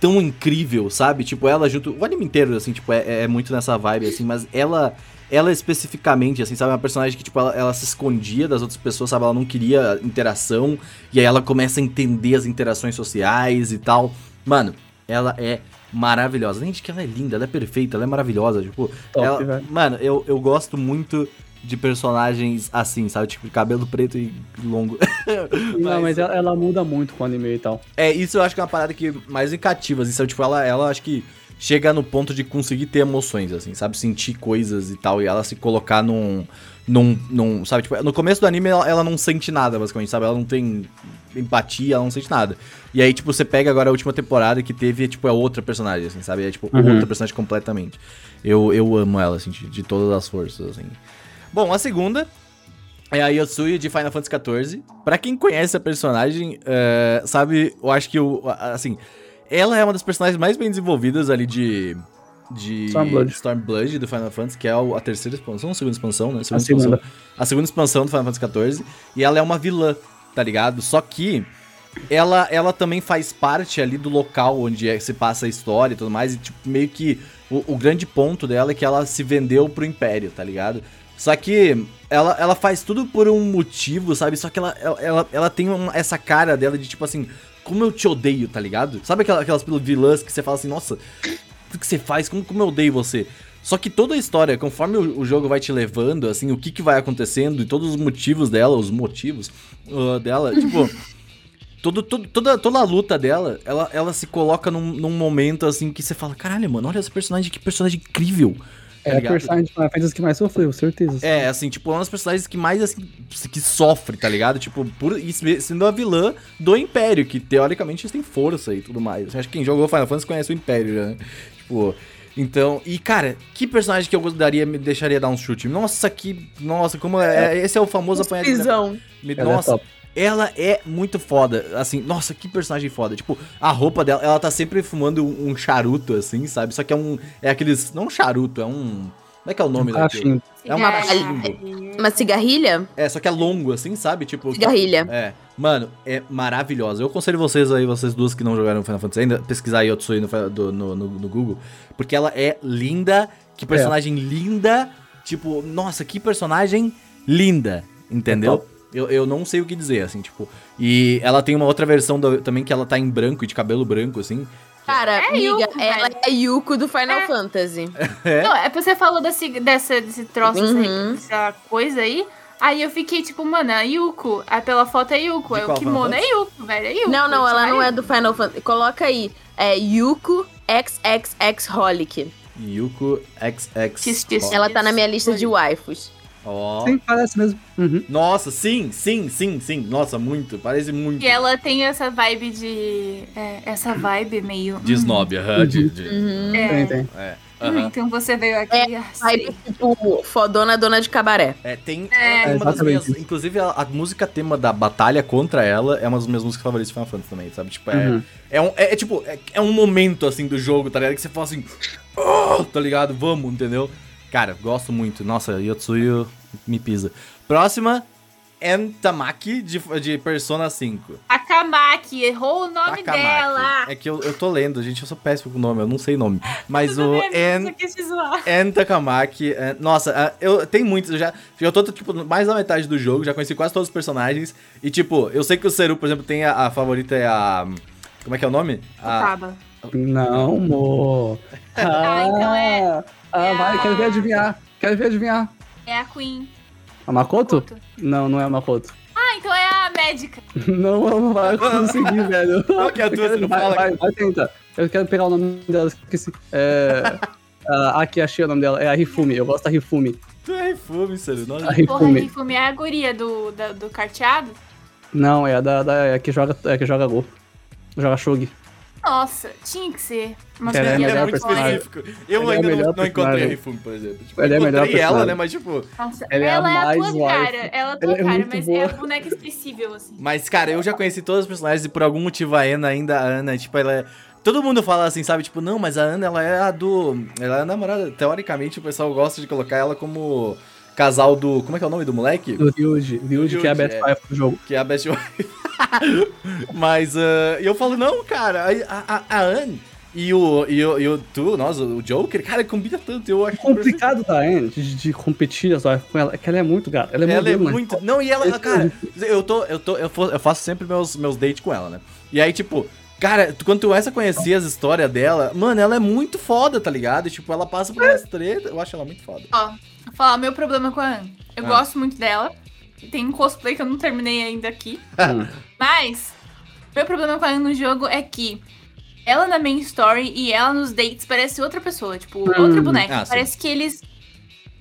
tão incrível, sabe? Tipo, ela junto. O anime inteiro, assim, tipo, é, é muito nessa vibe, assim, mas ela. Ela especificamente, assim, sabe? É uma personagem que, tipo, ela, ela se escondia das outras pessoas, sabe? Ela não queria interação. E aí ela começa a entender as interações sociais e tal. Mano, ela é maravilhosa. De que ela é linda, ela é perfeita, ela é maravilhosa. Tipo, Top, ela- velho. Mano, eu, eu gosto muito de personagens assim, sabe? Tipo, cabelo preto e longo. Não, mas ela, ela muda muito com o anime e tal. É, isso eu acho que é uma parada que mais me cativa, assim, sabe? Tipo, ela, ela acho que chega no ponto de conseguir ter emoções, assim, sabe? Sentir coisas e tal, e ela se colocar num. num, num sabe? Tipo, no começo do anime ela, ela não sente nada, basicamente, sabe? Ela não tem empatia, ela não sente nada. E aí, tipo, você pega agora a última temporada que teve, tipo, é outra personagem, assim, sabe? É, tipo, Uhum. outra personagem completamente. Eu, eu amo ela, assim, de, de todas as forças, assim. Bom, a segunda é a Yotsuyu de Final Fantasy XIV. Pra quem conhece a personagem, é, sabe, eu acho que o. a- Assim, ela é uma das personagens mais bem desenvolvidas ali de. De Stormblood. Stormblood do Final Fantasy, que é a terceira expansão, a segunda expansão, né? A segunda. expansão. A segunda expansão do Final Fantasy XIV. E ela é uma vilã, tá ligado? Só que ela, ela também faz parte ali do local onde é- se passa a história e tudo mais. E, tipo, meio que o, o grande ponto dela é que ela se vendeu pro Império, tá ligado? Só que ela, ela faz tudo por um motivo, sabe? Só que ela, ela, ela, tem uma- essa cara dela de tipo assim, como eu te odeio, tá ligado? Sabe aquela- aquelas vilãs que você fala assim, nossa, o que você faz? Como, como eu odeio você? Só que toda a história, conforme o, o jogo vai te levando, assim, o que, que vai acontecendo e todos os motivos dela, os motivos uh, dela, tipo. Todo, todo- toda, toda a luta dela, ela, ela se coloca num, num momento assim que você fala: caralho, mano, olha essa personagem, que personagem incrível. Tá É a personagem de Final Fantasy que mais sofreu, certeza. É, assim, tipo, é uma das personagens que mais, assim, que sofre, tá ligado? Tipo, por, se- sendo a vilã do Império, que teoricamente eles têm força e tudo mais. Acho que quem jogou Final Fantasy conhece o Império já, né? Tipo, então, e cara, que personagem que eu daria, me deixaria dar um chute? Nossa, que, nossa, como é, esse é o famoso. Me- Ela é Nossa, top. Ela é muito foda, assim, nossa, que personagem foda. Tipo, a roupa dela, ela tá sempre fumando um, um charuto, assim, sabe? Só que é um, é aqueles, não um charuto, é um, como é que é o nome Um daquilo? É um marachimbo. Uma cigarrilha? É, só que é longo, assim, sabe? Tipo. Cigarrilha. É. Mano, é maravilhosa. Eu aconselho vocês aí, vocês duas que não jogaram Final Fantasy ainda, pesquisar Yotsui no, do- no, no, no Google. Porque ela é linda. Que personagem linda. Tipo, nossa, que personagem linda. Entendeu? Eu, eu não sei o que dizer, assim, tipo. E ela tem uma outra versão do- também que ela tá em branco e de cabelo branco, assim. Cara, É amiga, Yuko, ela velho. é a Yuko do Final É. Fantasy. É. Não, é porque você falou desse, dessa, desse troço, Uhum. dessa coisa aí. Aí eu fiquei tipo, mano, a Yuko. Aí pela foto é Yuko. Qual o kimono Final é Yuko, velho. É Yuko. Não, não, ela não é do. do Final Fantasy. Coloca aí. É Yuko XXX Holic. Yuko XX. Ela tá na minha lista de waifus. Ó. Sim, parece mesmo. Uhum. Nossa, sim, sim, sim, sim. Nossa, muito. Parece muito. E ela tem essa vibe de. é, essa vibe meio. De hum, snob, aham. de, de- Uhum. É. Tem, tem. É. Hum, aham. então você veio aqui. É, Vibe sei. tipo fodona dona de cabaré. É, tem, É, uma das minhas. Inclusive, a, a música tema da batalha contra ela é uma das minhas músicas favoritas de Final Fantasy também, sabe? Tipo, é. Uhum. É, um, é, é tipo, é, é um momento assim do jogo, tá ligado? Que você fala assim. "Oh", tá ligado? Vamos, entendeu? Cara, gosto muito. Nossa, Yotsuyu me pisa. Próxima, Entamaki de, de Persona 5. Takamaki, errou o nome Takamaki. dela. É que eu, eu tô lendo, gente, eu sou péssimo com o nome, eu não sei nome. Mas o Eu En. En Takamaki, é, nossa, é, eu tem muitos, eu já, já tô tipo mais da metade do jogo, já conheci quase todos os personagens e tipo, eu sei que o Seru, por exemplo, tem a, a favorita é a como é que é o nome? A, Taba. Não, mo. Ah, então é- Ah, ah, é vai, a- quero ver adivinhar. Quero ver adivinhar. É a Queen. A Makoto? Makoto. Não, não é a Makoto. Ah, então é a médica. Não, não vai conseguir, velho. Qual que é a tua, não vai, fala? vai, vai tentar. Eu quero pegar o nome dela, esqueci. É. aqui achei o nome dela, é a Rifumi. Eu gosto da Rifumi. Tu é Rifume, Seru, nossa. A Porra, Rifumi. Rifumi é a guria do, da- do carteado? Não, é a da, da é a que joga, é a que joga Go. Joga Shogi. Nossa, tinha que ser. Uma Ela é a é melhor muito específico. Eu Ela é a ainda não, melhor não encontrei a. Rifume, por exemplo. Tipo, Ela é a eu melhor encontrei ela, né, personagem. mas tipo... Nossa, Ela é a ela é a mais tua wife. cara. Ela é a tua Ela é cara, muito mas boa. é a boneca esquecível, assim. Mas, cara, eu já conheci todos os personagens e por algum motivo a Ana ainda, a Ana, tipo, ela é... Todo mundo fala assim, sabe? Tipo, não, mas a Ana, ela é a do... Ela é a namorada. Teoricamente, o pessoal gosta de colocar ela como casal do... Como é que é o nome do moleque? Do Ryuji. Ryuji, que é a Best é. Wife do jogo. Que é a Best Wife. mas, e eu falo, não, cara, a, a, a Anne e o, e, o, e o tu, nossa, o Joker, cara, combina tanto, eu acho O complicado da Anne de, de competir wife com ela é que ela é muito gata. Ela é Ela é modelo, mas- muito. Não, e ela, cara, eu tô. Eu tô. Eu, faço sempre meus, meus dates com ela, né? E aí, tipo, cara, quando tu começa a conhecer as histórias dela, mano, ela é muito foda, tá ligado? E, tipo, ela passa por umas treta. Eu acho ela muito foda. Ó, vou falar o meu problema com a Anne. Eu Ah. gosto muito dela. Tem um cosplay que eu não terminei ainda aqui. Mas, meu problema com a Anne no jogo é que ela na main story e ela nos dates parece outra pessoa. Tipo, Hum. outra boneca. Ah, sim. parece que eles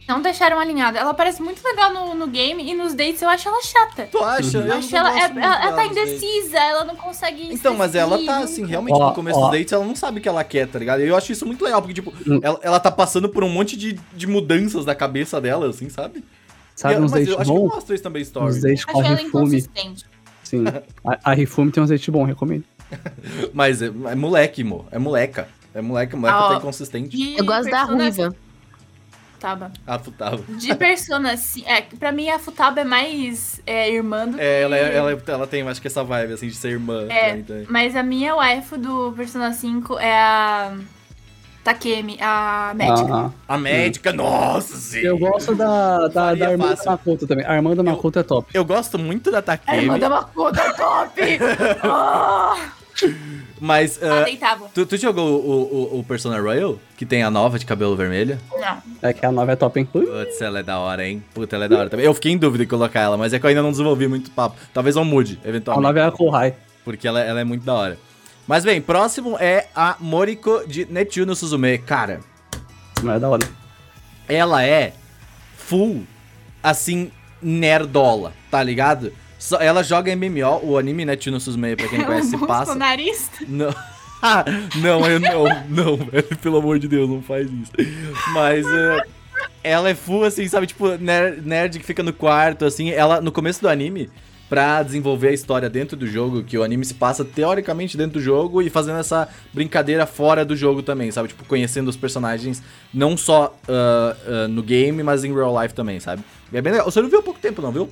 não deixaram alinhada. Ela parece muito legal no, no game e nos dates eu acho ela chata. Tu acha? Uhum. Eu acho ela, gosto ela, ela, ela tá dates. indecisa, ela não consegue. Então, mas ela tá, assim, realmente Ó, no começo ó. dos dates, ela não sabe o que ela quer, tá ligado? E eu acho isso muito legal, porque, tipo, Hum. ela, ela tá passando por um monte de, de mudanças da cabeça dela, assim, sabe? Sabe, Eu- uns mas date eu acho que mostra isso também, story. Uns Acho ela Rifume. Sim. A, a Rifume tem uns date bom, recomendo. Mas é, é moleque, mo. É moleca. É moleque, moleca Ah, ó. tá inconsistente. Eu gosto da ruiva. Taba. Ah, putava. De Persona, assim, é, pra mim a Futaba é mais é, irmã do É, ela, que... é- ela, ela tem, acho que essa vibe, assim, de ser irmã. É, também, também. Mas a minha waifu do Persona 5 é a Takemi, a médica. Ah, A médica, nossa, sim. eu gosto da, da, da irmã da Makoto também. A irmã da Makoto é top. Eu gosto muito da A Takemi, irmã da Makoto é top! Ah, mas... ah, ah, deitava. tu, tu jogou o, o, o Persona Royal? Que tem a nova de cabelo vermelho? Não. É que a nova é top, hein? Putz, ela é da hora, hein? Puta, ela é da hora também. Eu fiquei em dúvida em colocar ela, mas é que eu ainda não desenvolvi muito papo. Talvez eu mude, A eventualmente. nova é a Kohai. Porque ela, ela é muito da hora. Mas bem, próximo é a Moriko de Netiu no Suzume. Cara, Não é da hora. ela é full, assim, nerdola, tá ligado? Só- ela joga MMO, o anime Netiu no Suzume, pra quem não conhece, um passa. bolsonarista. Não. Não, eu não, não, velho, pelo amor de Deus, não faz isso. Mas é, ela é full, assim, sabe, tipo, nerd, nerd que fica no quarto, assim, ela, no começo do anime, pra desenvolver a história dentro do jogo, que o anime se passa teoricamente dentro do jogo e fazendo essa brincadeira fora do jogo também, sabe, tipo, conhecendo os personagens, não só ah, ah, no game, mas em real life também, sabe. E é bem legal, você não viu há pouco tempo não, viu?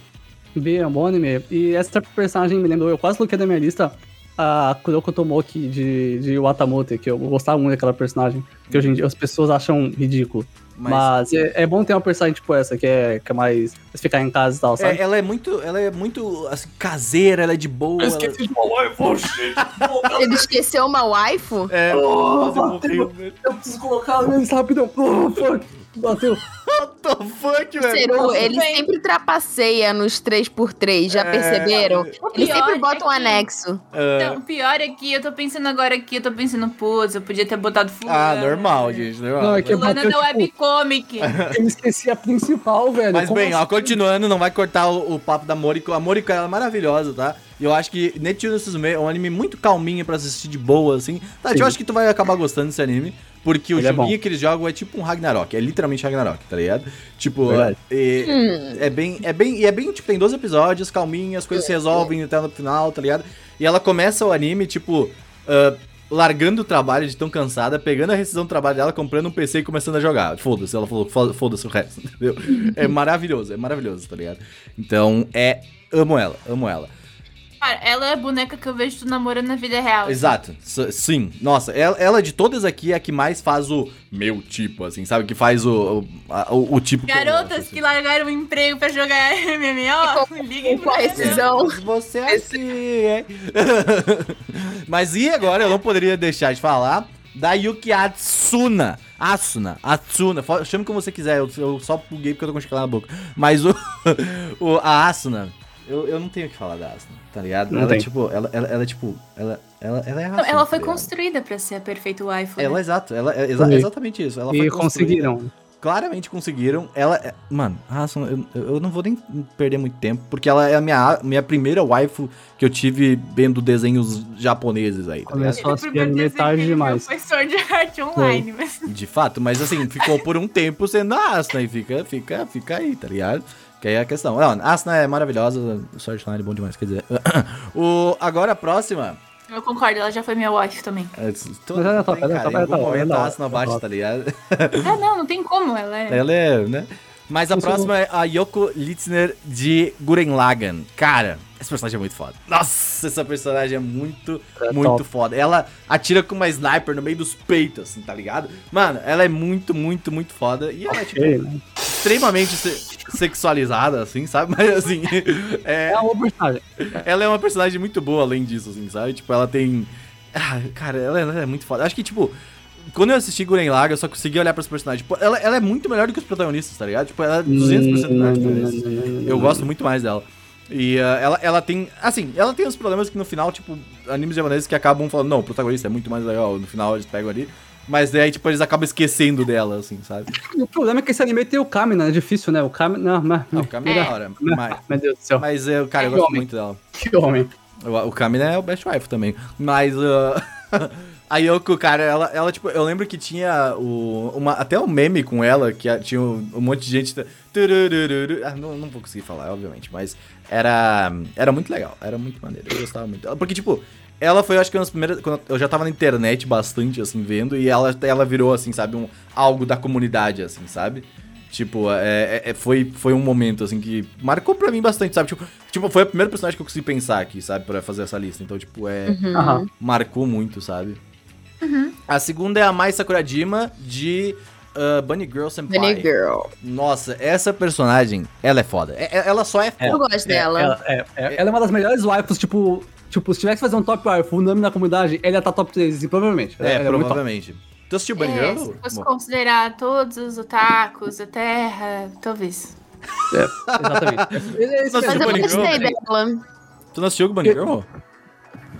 Vi, é um bom anime. E essa personagem me lembrou, eu quase coloquei da minha lista a Kuroko Tomoki de, de Watamote, que eu gostava muito daquela personagem, que hoje em dia as pessoas acham ridículo. Mas- Mas, é, é bom ter uma personagem tipo essa, que é, que é mais ficar em casa e tal, sabe? É, ela é muito, ela é muito, assim, caseira, ela é de boa. ela- de falar, poxa. Ele esqueceu uma waifu? É, Oh, bateu. Eu preciso colocar eles rapidão. Oh, fuck. Bateu. What the fuck, velho? Ceru, ele bem. sempre trapaceia nos 3x3, já É. perceberam? Ele sempre bota um é que- anexo. é, Então, o pior é que eu tô pensando agora aqui, eu tô pensando, putz, eu podia ter botado fulano. Ah, normal, gente, normal. Não, é que- Fulana bateu, da tipo- webcomic. Eu esqueci a principal, velho. Mas Como bem, ó, assim? continuando, não vai cortar o, o papo da Moriko. A Moriko ela é maravilhosa, tá? E eu acho que Netiu no Suzume é um anime muito calminho pra assistir de boa, assim. Tá, Sim. eu acho que tu vai acabar gostando desse anime. Porque o Ele é joguinho bom. que eles jogam é tipo um Ragnarok. É literalmente Ragnarok, tá ligado? Tipo, Verdade. e- Hum. é bem. É bem. E é bem, tipo, tem 12 episódios, calminho, as coisas se resolvem até no final, tá ligado? E ela começa o anime, tipo. ah, largando o trabalho de tão cansada, pegando a rescisão do trabalho dela, comprando um PC e começando a jogar. Foda-se, ela falou, "Fo- foda-se o resto, entendeu? É maravilhoso, é maravilhoso, tá ligado? Então, é. Amo ela, amo ela. Cara, ela é a boneca que eu vejo tu namorando na vida real. Exato, s- sim. Nossa, ela, ela de todas aqui é a que mais faz o meu tipo, assim, sabe? Que faz o, o, a- o, o tipo que Garotas gosto, assim. que largaram o emprego pra jogar MMO, liguem Com a pra. Mas Você é assim, é. Mas e agora eu não poderia deixar de falar da Yuki Atsuna. Asuna, Atsuna, chame como você quiser, eu, eu só buguei porque eu tô com chocolate na boca. Mas o, o a Asuna, eu, eu não tenho o que falar da Asuna, tá ligado? Não ela, é tem. tipo, ela, ela, ela é tipo, ela, ela, ela é a Não, Asuna, ela tá foi ligado? construída pra ser a perfeita waifu. Ela, né? exato, ela é exa- exatamente isso. Ela E conseguiram. Claramente conseguiram. Ela é. Mano, a Asuna, eu, eu não vou nem perder muito tempo, porque ela é a minha, minha primeira waifu que eu tive vendo desenhos japoneses aí, tá? Começou a que ele demais. Foi Sword Art Online, mas... De fato, mas assim, ficou por um tempo sendo a Asuna e fica, fica, fica aí, tá ligado? Que aí é a questão. Não, a Asuna é maravilhosa, o Sword Art Online é bom demais, quer dizer. o, agora a próxima. Eu concordo, ela já foi minha wife também. é, tô- Mas ela é top, tem, ela é cara, top, em ela é algum top, ela é momento a é bate, top. tá ligado? Ah, não, não tem como, ela é... Ela é, né? Mas a próxima é a Yoko Litzner de Guren Lagann. Cara, essa personagem é muito foda. Nossa, essa personagem é muito, É muito top. foda. Ela atira com uma sniper no meio dos peitos, assim, tá ligado? Mano, ela é muito, muito, muito foda. E ela é, tipo, extremamente se- sexualizada, assim, sabe? Mas, assim, é, É uma personagem. ela é uma personagem muito boa além disso, assim, sabe? Tipo, ela tem. Ah, cara, ela, ela é muito foda. Acho que, tipo, quando eu assisti Guren Laga, eu só consegui olhar pros personagens. Tipo, ela, ela é muito melhor do que os protagonistas, tá ligado? Tipo, ela é 200% melhor do que eles. Eu gosto muito mais dela. E ah, ela, ela tem. Assim, ela tem os problemas que no final, tipo, animes japoneses que acabam falando, não, o protagonista é muito mais legal. No final eles pegam ali. Mas daí, tipo, eles acabam esquecendo dela, assim, sabe? O problema é que esse anime tem o Kami, né? É difícil, né? O Kami. Não, mas. Ah, o Kami é da hora. Mas, Meu Deus do céu. mas é, cara, eu Que gosto homem. muito dela. Que homem. O, o Kamina é o Best Wife também. Mas. ah, A Yoko, cara, ela, ela, tipo, eu lembro que tinha o, uma, até um meme com ela, que tinha um, um monte de gente. Ah, não, não vou conseguir falar, obviamente, mas era, era muito legal, era muito maneiro, eu gostava muito. Porque, tipo, ela foi, acho que uma das primeiras. Quando eu já tava na internet bastante, assim, vendo, e ela, ela virou, assim, sabe, um, algo da comunidade, assim, sabe? Tipo, é, é- é- foi, foi um momento, assim, que marcou pra mim bastante, sabe? Tipo, tipo, foi a primeira personagem que eu consegui pensar aqui, sabe? Pra fazer essa lista. Então, tipo, é Aham. marcou muito, sabe? A segunda é a Mai Sakurajima de uh, Bunny Girl Senpai. Bunny Girl. Nossa, essa personagem, ela é foda. É- é- ela só é foda. Eu gosto É, dela. Ela é, é- ela é uma das melhores waifus, tipo. Tipo, se tivesse que fazer um top waifu, o nome na comunidade, ela ia estar top 3, assim, provavelmente. É, provavelmente. Tu assistiu Bunny É, Girl? se fosse Bom, considerar todos os otakus da Terra, talvez. Exatamente. Esse- Mas eu Bunny gostei Girl, dela. Tu não assistiu Bunny Girl?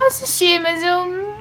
Eu assisti, mas eu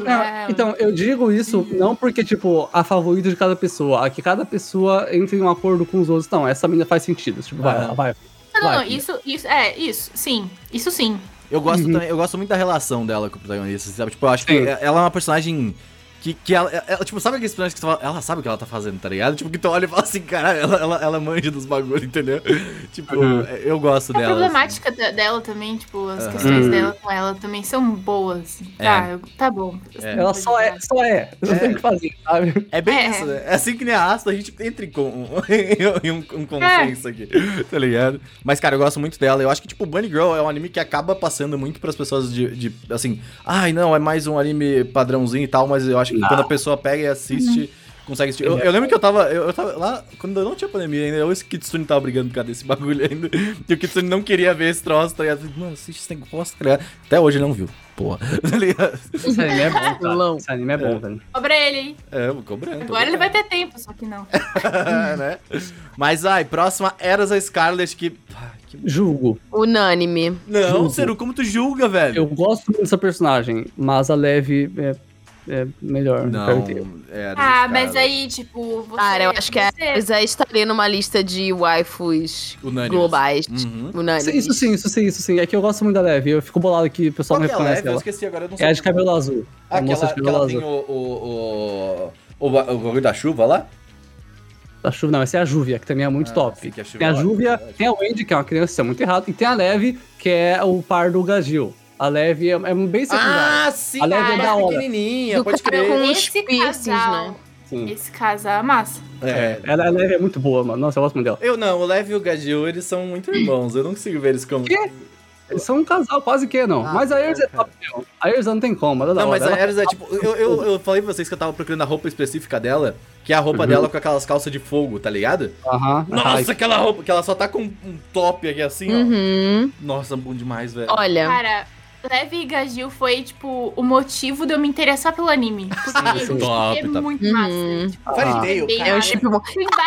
lá. então, eu digo isso não porque, tipo, a favorita de cada pessoa, a que cada pessoa entre em um acordo com os outros. Não, essa menina faz sentido. Tipo, vai, Aham. vai. Não, não, vai, não, isso, isso, é, isso, sim, isso sim. Eu gosto Uhum. também, eu gosto muito da relação dela com o protagonista, sabe? Tipo, eu acho que Sim. ela é uma personagem que, que ela, ela- tipo, sabe aqueles personagens que você fala, ela sabe o que ela tá fazendo, tá ligado? Tipo, que tu olha e fala assim, caralho, ela, ela, ela manja dos bagulhos, entendeu? Tipo, Uhum. eu gosto A dela. assim. problemática de- dela também, tipo, as Aham. questões Hum. dela com ela também são boas. É. Tá, tá bom. É. Ela só é, só é. Não tem o que fazer, sabe? É bem É. isso, né? É assim que nem a Asta, a gente entra em, com- em um, um consenso aqui, tá ligado? Mas, cara, eu gosto muito dela. Eu acho que, tipo, Bunny Girl é um anime que acaba passando muito pras pessoas de, de, assim, ai, não, é mais um anime padrãozinho e tal, mas eu acho que Não. quando a pessoa pega e assiste, consegue assistir. Eu, eu lembro que eu tava, eu, eu tava lá, quando eu não tinha pandemia ainda, eu e o Kitsune tava brigando por causa desse bagulho ainda. E o Kitsune não queria ver esse troço, tá ligado? Eu falei, Mano, assiste esse negócio, tá ligado? Até hoje ele não viu, porra, tá? Esse anime é bom. Vilão. Esse anime é bom, velho. Cobra ele aí. É, eu vou cobrando. tô Agora ele vai ter tempo, só que não. né? Mas, ai, próxima, Eras a Scarlet, que... que- Julgo. Unânime. Não, Julgo. Seru, como tu julga, velho? Eu gosto muito dessa personagem, mas a Leve é, é melhor. Não. Eras Ah, a mas aí, tipo, você... Cara, eu acho que a Elisa estaria numa lista de waifus Unânimes. globais. Uhum. Unânimes. Isso sim, isso sim, isso sim. É que eu gosto muito da Leve. Eu fico bolado que o pessoal Qual não é a reconhece? Eu ela. esqueci agora, eu não É a de cabelo azul. Ah, a moça de cabelo ela azul. tem o... O, o, o, ba- o bagulho da chuva lá? Da chuva, não, essa é a Júvia, que também é muito Ah, top. a Júvia tem a é Júvia, tem a Wendy, que é uma criança, isso é muito errado, e tem a Leve, que é o par do Gagil. A Leve é, é bem secundária. Ah, sim! A leve é mais da hora. pequenininha, Do pode crer. com- Esse Uns piercings, casal, né? Sim. esse casal é massa. É. Ela, a Leve é muito boa, mano. Nossa, eu gosto muito dela. Eu não, o Lev e o Gadil, eles são muito irmãos. Eu não consigo ver eles como... Quê? Eles são um casal, quase que não. Ah, mas a Erza é top, meu. A Erza não tem como, ela é Não, hora. mas a Eras é tipo. Eu, eu, eu falei pra vocês que eu tava procurando a roupa específica dela, que é a roupa Uhum. dela com aquelas calças de fogo, tá ligado? Aham. Nossa, aquela roupa que ela só tá com um top aqui assim, ó. Uhum. Nossa, bom demais, velho. Olha, Cara, Leve e Gagil foi, tipo, o motivo de eu me interessar pelo anime. Porque sim. o Top, é top. muito Uhum. massa. Tipo, Fairy Ah. Tail, bem é um chip bom.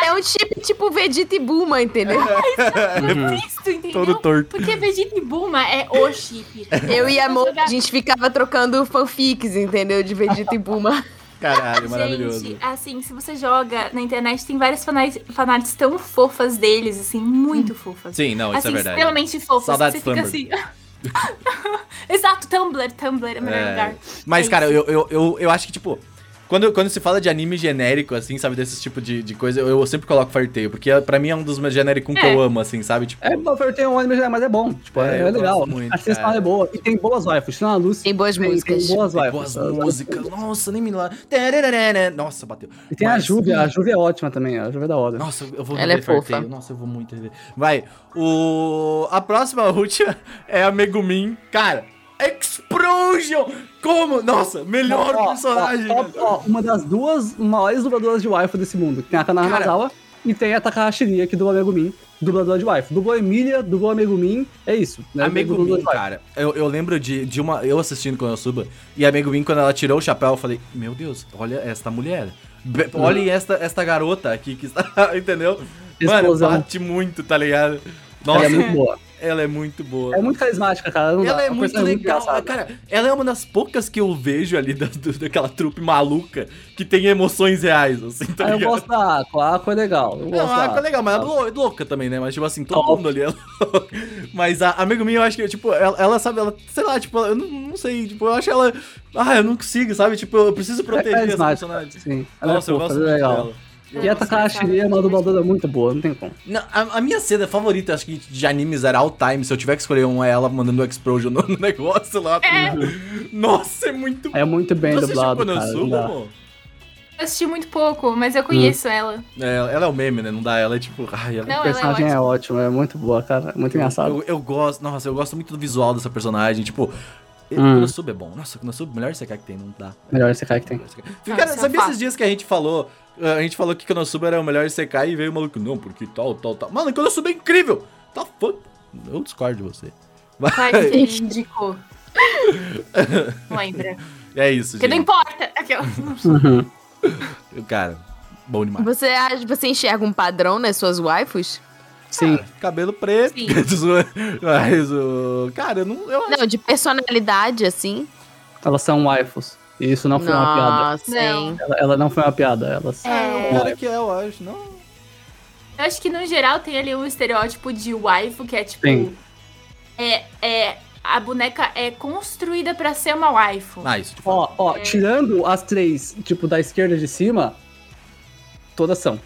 É um chip tipo Vegeta e Bulma, entendeu? Uhum. isso, entendeu? Todo torto. Porque Vegeta e Bulma é o chip. Eu e a Mo, a gente ficava trocando fanfics, entendeu? De Vegeta e Bulma. Caralho, maravilhoso. Gente, assim, se você joga na internet, tem várias fanarts tão fofas deles, assim, muito fofas. Sim, não, isso assim, é verdade. extremamente fofas. Saudades você fica assim. Exato, Tumblr, Tumblr é o melhor É. lugar. Mas, É cara, eu, eu, eu, eu acho que, tipo, quando, quando se fala de anime genérico, assim, sabe, desses tipo de, de coisa, eu, eu sempre coloco Fairy Tail, porque pra mim é um dos meus genéricos que É. eu amo, assim, sabe? Tipo, É, o Fairy Tail é um anime, mas é bom. Tipo, É, é, é legal. muito, a cara. é boa. E tem boas waifus. Tem a Lucy. Tem boas tem, músicas. Tem boas boas waifus. As- músicas. Nossa, nem me lá. Nossa, bateu. E tem a Mas- Júvia. A Júvia é ótima também. A Júvia é da hora. Nossa, eu vou Ela é Fairy fofa. Tail. Nossa, eu vou muito rever. Vai, o... A próxima, a última, é a Megumin. Cara, Explosion! Como? Nossa, melhor Ó, personagem. ó, velho. ó, uma das duas maiores dubladoras de waifu desse mundo. Tem a Kana Cara- Hanazawa e tem a Takahashi que dubla a Megumin. Dubladora de waifu. Dublou a Emília, dublou a Megumin. É isso. Né? A Megumin, cara, eu, eu lembro de, de uma. Eu assistindo quando eu suba, e a Megumin, quando ela tirou o chapéu, eu falei: Meu Deus, olha esta mulher. Be- Olhem esta, esta garota aqui que está. Entendeu? Mano, Explosão. bate muito, tá ligado? Ela Nossa, é muito boa. Ela é muito boa. É muito carismática, cara. Não ela dá. é muito legal. engraçada. Cara, ela é uma das poucas que eu vejo ali da, daquela trupe maluca que tem emoções reais, assim, tá Ah, eu gosto da Aqua, a Aqua é legal. Eu Não, gosto a Aqua é legal, mas ela é louca também, né? Mas, tipo assim, todo mundo ali é louco. Mas a amigo minha, eu acho que, tipo, ela, ela sabe, ela, sei lá, tipo, eu não, não sei, tipo, eu acho ela. Ah, eu não consigo, sabe? Tipo, eu preciso É proteger essa carismática, personagem. Sim. Ela Nossa, é eu fofa, gosto é muito legal. dela. E a Takahashi é uma dubladora muito boa, não tem como. Não, a, a minha cena favorita, acho que de animes era All Time. Se eu tiver que escolher uma, é ela mandando o Explosion no, negócio lá. É. Nossa, é muito É muito bem Você assistiu dublado, Konosuba, dá. amor? Eu assisti muito pouco, mas eu conheço ela. É, ela é o meme, né? Não dá ela, é tipo. Ai, ela... Não, O ela é personagem é ótima. ótimo, é muito boa, cara. É muito engraçado. Eu, eu gosto, nossa, eu gosto muito do visual dessa personagem. Tipo, Hum. Konosuba é bom. Nossa, Konosuba, melhor CK que tem, não dá. Melhor cara que tem. CK. Ah, Cara, é sabia esses dias que a gente falou? uh, A gente falou que Konosuba era o melhor CK e veio o maluco, não, porque tal, tal, tal. Mano, Konosuba é incrível! Tá fã. Eu discordo de você. Mas que você indicou? Não lembra. é isso, Porque não gente. importa. Aquela. Uhum. Cara, bom demais. Você, acha- você enxerga um padrão nas suas waifus? Sim. Cara, cabelo preto. Sim. Mas o. Cara, eu não. Eu acho Não, de personalidade, assim. Elas são waifus. E isso não foi uma piada. Hein? Ela, ela não foi uma piada. Elas. É. Cara que é, eu acho. Não. Eu acho que no geral tem ali um estereótipo de waifu que é tipo. Tem. É, é. A boneca é construída pra ser uma waifu. Ah, isso. Tipo, Ó, ó, É. tirando as três, tipo, da esquerda de cima, todas são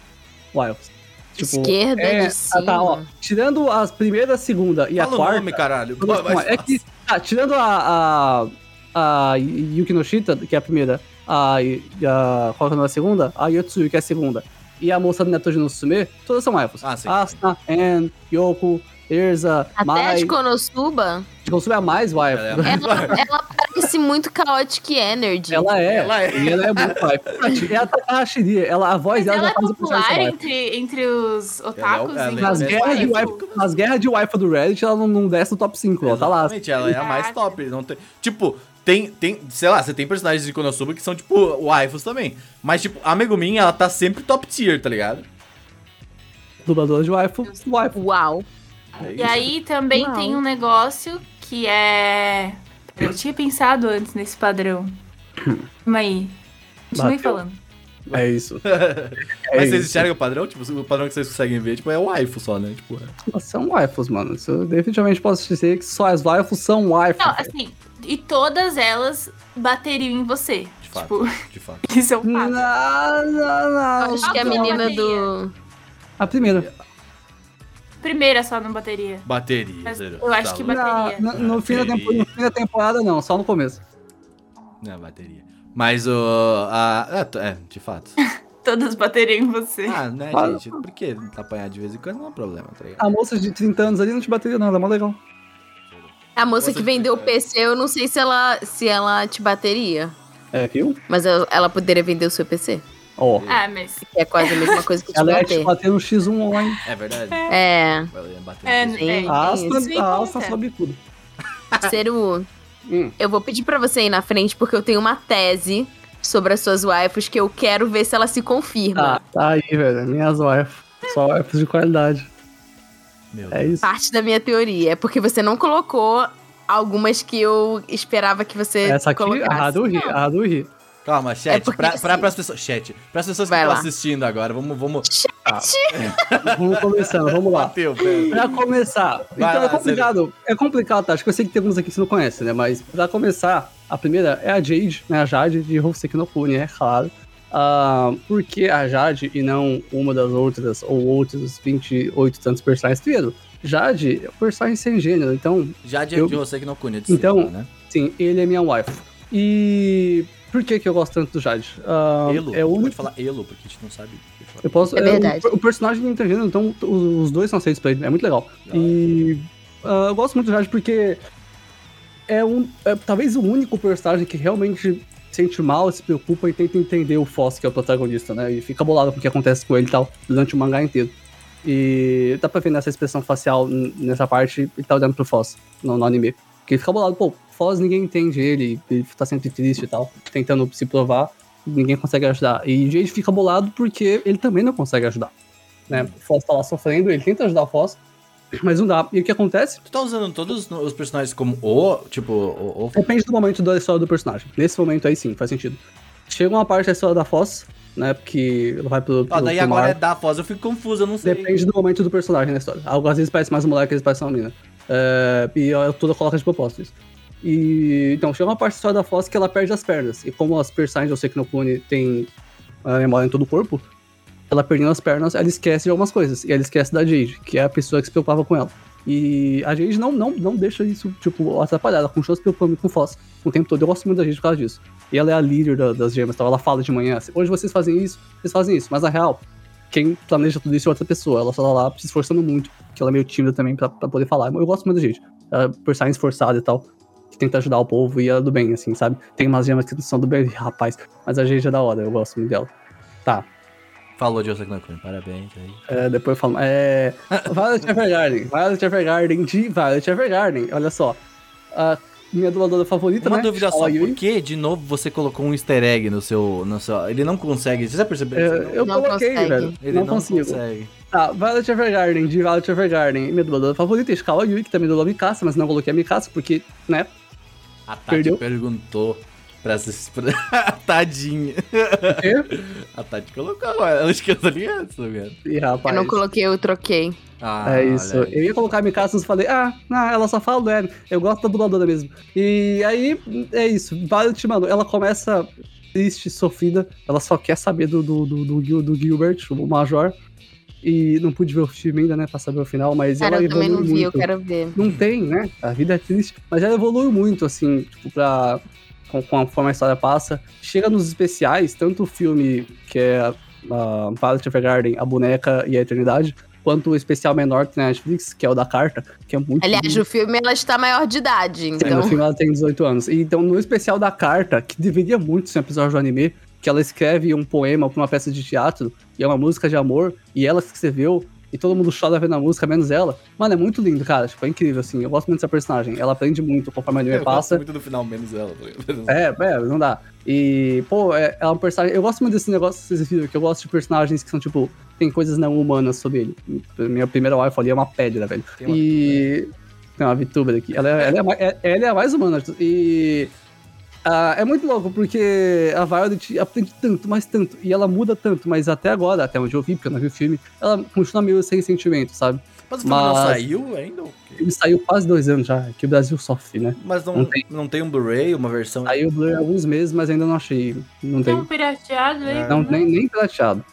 waifus. Tipo, Esquerda é, de cima. ah, tá, ó. Tirando as primeira, a segunda e a Fala o quarta. nome, caralho. Mas- waifus. é que, ah, tirando a, a, a Yuki no Shita, que é a primeira, a, a qual que é da segunda? A Yotsuyu, que é a segunda. E a moça do Netoji no Sume, todas são waifus. Ah, sim. Asuna, En, Yoko, Erza, Até Mai. de Konosuba, Konosuba é a mais waifu. Ela é ela, ela parece muito Chaotic Energy. Ela é. Ela é. E ela é muito waifu. É a Takahashi, ela, a voz Mas dela ela já é faz o personagem popular entre, entre os otakus. Ela é- e ela Nas é- guerras, de waifu, nas guerras de waifu do Reddit, ela não, não desce no top 5, ela tá lá. Exatamente, ela é a mais top. Não tem, tipo, tem, tem, sei lá, você tem personagens de Konosuba que são, tipo, waifus também. Mas, tipo, a Megumin, ela tá sempre top tier, tá ligado? Dubladora de waifu, waifu. Uau. É E aí também Uau. tem um negócio que é. Eu tinha pensado antes nesse padrão. Calma aí. Continue falando. É isso. Mas É vocês isso. enxergam o padrão? Tipo, o padrão que vocês conseguem ver, tipo, é o waifu só, né? Tipo, é. Elas são waifus, mano. Isso eu definitivamente posso dizer que só as waifus são waifus. Não, assim, e todas elas bateriam em você. de fato, Tipo, de fato. isso é um Não, fato. não, não. Acho que a menina do. A primeira. Primeira só não bateria. Bateria, Mas zero. eu acho que Tá bateria. Na- no, no fim da tempo- no fim da temporada, não, só no começo. Não, é bateria. Mas o. a, é, é, de fato. Todas bateriam em você. Ah, né, Ah. gente? Porque apanhar de vez em quando não é um problema, tá ligado? A moça de 30 anos ali não te bateria, não, ela é mó legal. A moça Moça que de- vendeu o. PC, eu não sei se ela, se ela te bateria. É, viu? Mas ela, ela poderia vender o seu PC. Ó. Ah, mas. É quase a mesma coisa que te Ela é bater. te bater no X1 online. É verdade. É. Ela ia bater É, no é, A Isso a sabe tudo. Seru, Hum. eu vou pedir pra você ir na frente porque eu tenho uma tese sobre as suas waifus que eu quero ver se ela se confirma. Ah, tá aí, velho. Minhas waifus. Só waifus de qualidade. Meu É isso. Parte da minha teoria é porque você não colocou algumas que eu esperava que você Essa aqui, colocasse. a Hadouhi, Não. a Hadouhi. Calma, chat, É porque, pra, pra, assim- pras pessoas. Chat, pras pessoas que estão lá. assistindo agora, vamos. vamos Vamos começando, vamos lá. Bateu. Pra começar, Vai então lá, é complicado, é complicado, tá? Acho que eu sei que tem alguns aqui que você não conhece, né? Mas pra começar, a primeira é a Jade, né? A Jade de Hoseki no Kuni, é claro. Ah, por que a Jade e não uma das outras, ou outros 28 tantos personagens? Primeiro, Jade é um personagem sem gênero, então, Já de, Eu- de você que não conhece. Então- né? sim, ele é minha wife. E por que que eu gosto tanto do Jade? Ah, Elo. é o Pode falar Elo, porque a gente não sabe. Eu posso, É o- verdade. O, personagem não gênero, então os, os dois são aceitos pra ele. É muito legal. Da E ah, eu gosto muito do Jade porque é um. É, talvez o único personagem que realmente sente mal, se preocupa e tenta entender o Foss, que é o protagonista, né? E fica bolado com o que acontece com ele e tal, durante o mangá inteiro. E dá pra ver nessa expressão facial, nessa parte, ele tá olhando pro Foss, no, no anime. Porque ele fica bolado, pô, Foz ninguém entende ele, ele tá sempre triste e tal, tentando se provar, ninguém consegue ajudar. E Jade fica bolado porque ele também não consegue ajudar. Né? O Foz tá lá sofrendo, ele tenta ajudar o Foz, Mas não dá. E o que acontece? Tu tá usando todos os personagens como o, tipo, o... o... Depende do momento da história do personagem. Nesse momento aí sim, faz sentido. Chega uma parte da história da Foz, né? Porque ela vai pro. Ah, pro- daí pro agora mar. é da Foz, eu fico confuso, eu não sei. Depende do momento do personagem na história. Algo às vezes parece mais um moleque, às vezes parece uma menina. É, e ela toda coloca de propósito isso. E então, chega uma parte história da Foz que ela perde as pernas. E como as personagens do Seki no Kune tem a memória em todo o corpo, ela perdendo as pernas, ela esquece de algumas coisas. E ela esquece da Jade, que é a pessoa que se preocupava com ela. E a Jade não, não, não deixa isso, tipo, atrapalhar. Ela continua se preocupando com Foz o tempo todo. Eu gosto muito da Jade por causa disso. E ela é a líder da- das gemas, então ela fala de manhã, assim, hoje vocês fazem isso, vocês fazem isso. Mas na real, quem planeja tudo isso é outra pessoa. Ela só tá lá se esforçando muito, que ela é meio tímida também pra, pra poder falar. Eu gosto muito da gente. Ela, por estar esforçada e tal, que tenta ajudar o povo e ela é do bem, assim, sabe? Tem umas gemas que não são do bem, rapaz. Mas a gente é da hora, eu gosto muito dela. Tá. Falou de Osaka Nakuni, parabéns aí. É, depois eu falo. É. Violet Evergarden. Violet Evergarden de Violet Evergarden. Olha só. A minha dubladora favorita, Uma né? dúvida só, por que de novo você colocou um easter egg no seu. No seu ele não consegue, você já percebeu isso? É, eu Não coloquei, consegue. velho. Ele não, consigo. consegue. Tá, Violet Evergarden, de Violet Evergarden. Minha dubladora favorita é Shikawa Yui, que também dublou a Mikasa, mas não coloquei a Mikasa, porque, né? A Tati Perdeu? perguntou pra essas. pra- Tadinha. A Tati colocou, ela esqueceu ali essa, velho. Ih, rapaz. Eu não coloquei, eu troquei. Ah, É isso. Eu ia colocar a Mikasa, mas falei, ah, não, ela só fala do Eren. Eu gosto da dubladora mesmo. E aí, é isso. Violet, mano, ela começa triste, sofrida. Ela só quer saber do, do, do, do, Gil- do Gilbert, o Major. E não pude ver o filme ainda, né, pra saber o final, mas Cara, ela eu também não evoluiu vi, eu muito. quero ver. Não tem, né? A vida é triste. Mas ela evolui muito, assim, tipo, pra. Com, conforme a história passa. Chega nos especiais, tanto o filme que é a Violet Evergarden, a boneca e a eternidade, quanto o especial menor que tem na Netflix, que é o da carta, que é muito. Aliás, lindo. no filme ela está maior de idade, Sim, então. no filme ela tem 18 anos. E, então, no especial da carta, que deveria muito ser um episódio do anime, que ela escreve um poema pra uma peça de teatro, e é uma música de amor, e ela que escreveu, e todo mundo chora vendo a música, menos ela. Mano, é muito lindo, cara. Tipo, é incrível, assim. Eu gosto muito dessa personagem. Ela aprende muito conforme o anime Eu gosto passa. muito do final, menos ela. tá? É, é, não dá. E, pô, é, é um personagem. Eu gosto muito desse negócio que vocês viram, que eu gosto de personagens que são, tipo, tem coisas não humanas sobre ele. Minha primeira wife ali é uma pedra, velho. Tem uma e. Tem uma VTuber aqui. Ela, é- ela, é, a é- ela é a mais humana. E. ah, é muito louco, porque a Violet aprende tanto, mas tanto, e ela muda tanto, mas até agora, até onde eu vi, porque eu não vi o filme, ela continua meio sem sentimento, sabe? Mas o filme não Mas- saiu ainda? Ele saiu quase dois anos já, que o Brasil sofre, né? Mas não, Não não, tem. tem. um Blu-ray, uma versão. Saiu Blur há alguns meses, mas ainda não achei. Não Tem tem. um pirateado aí. É. Não, nem, nem prateado.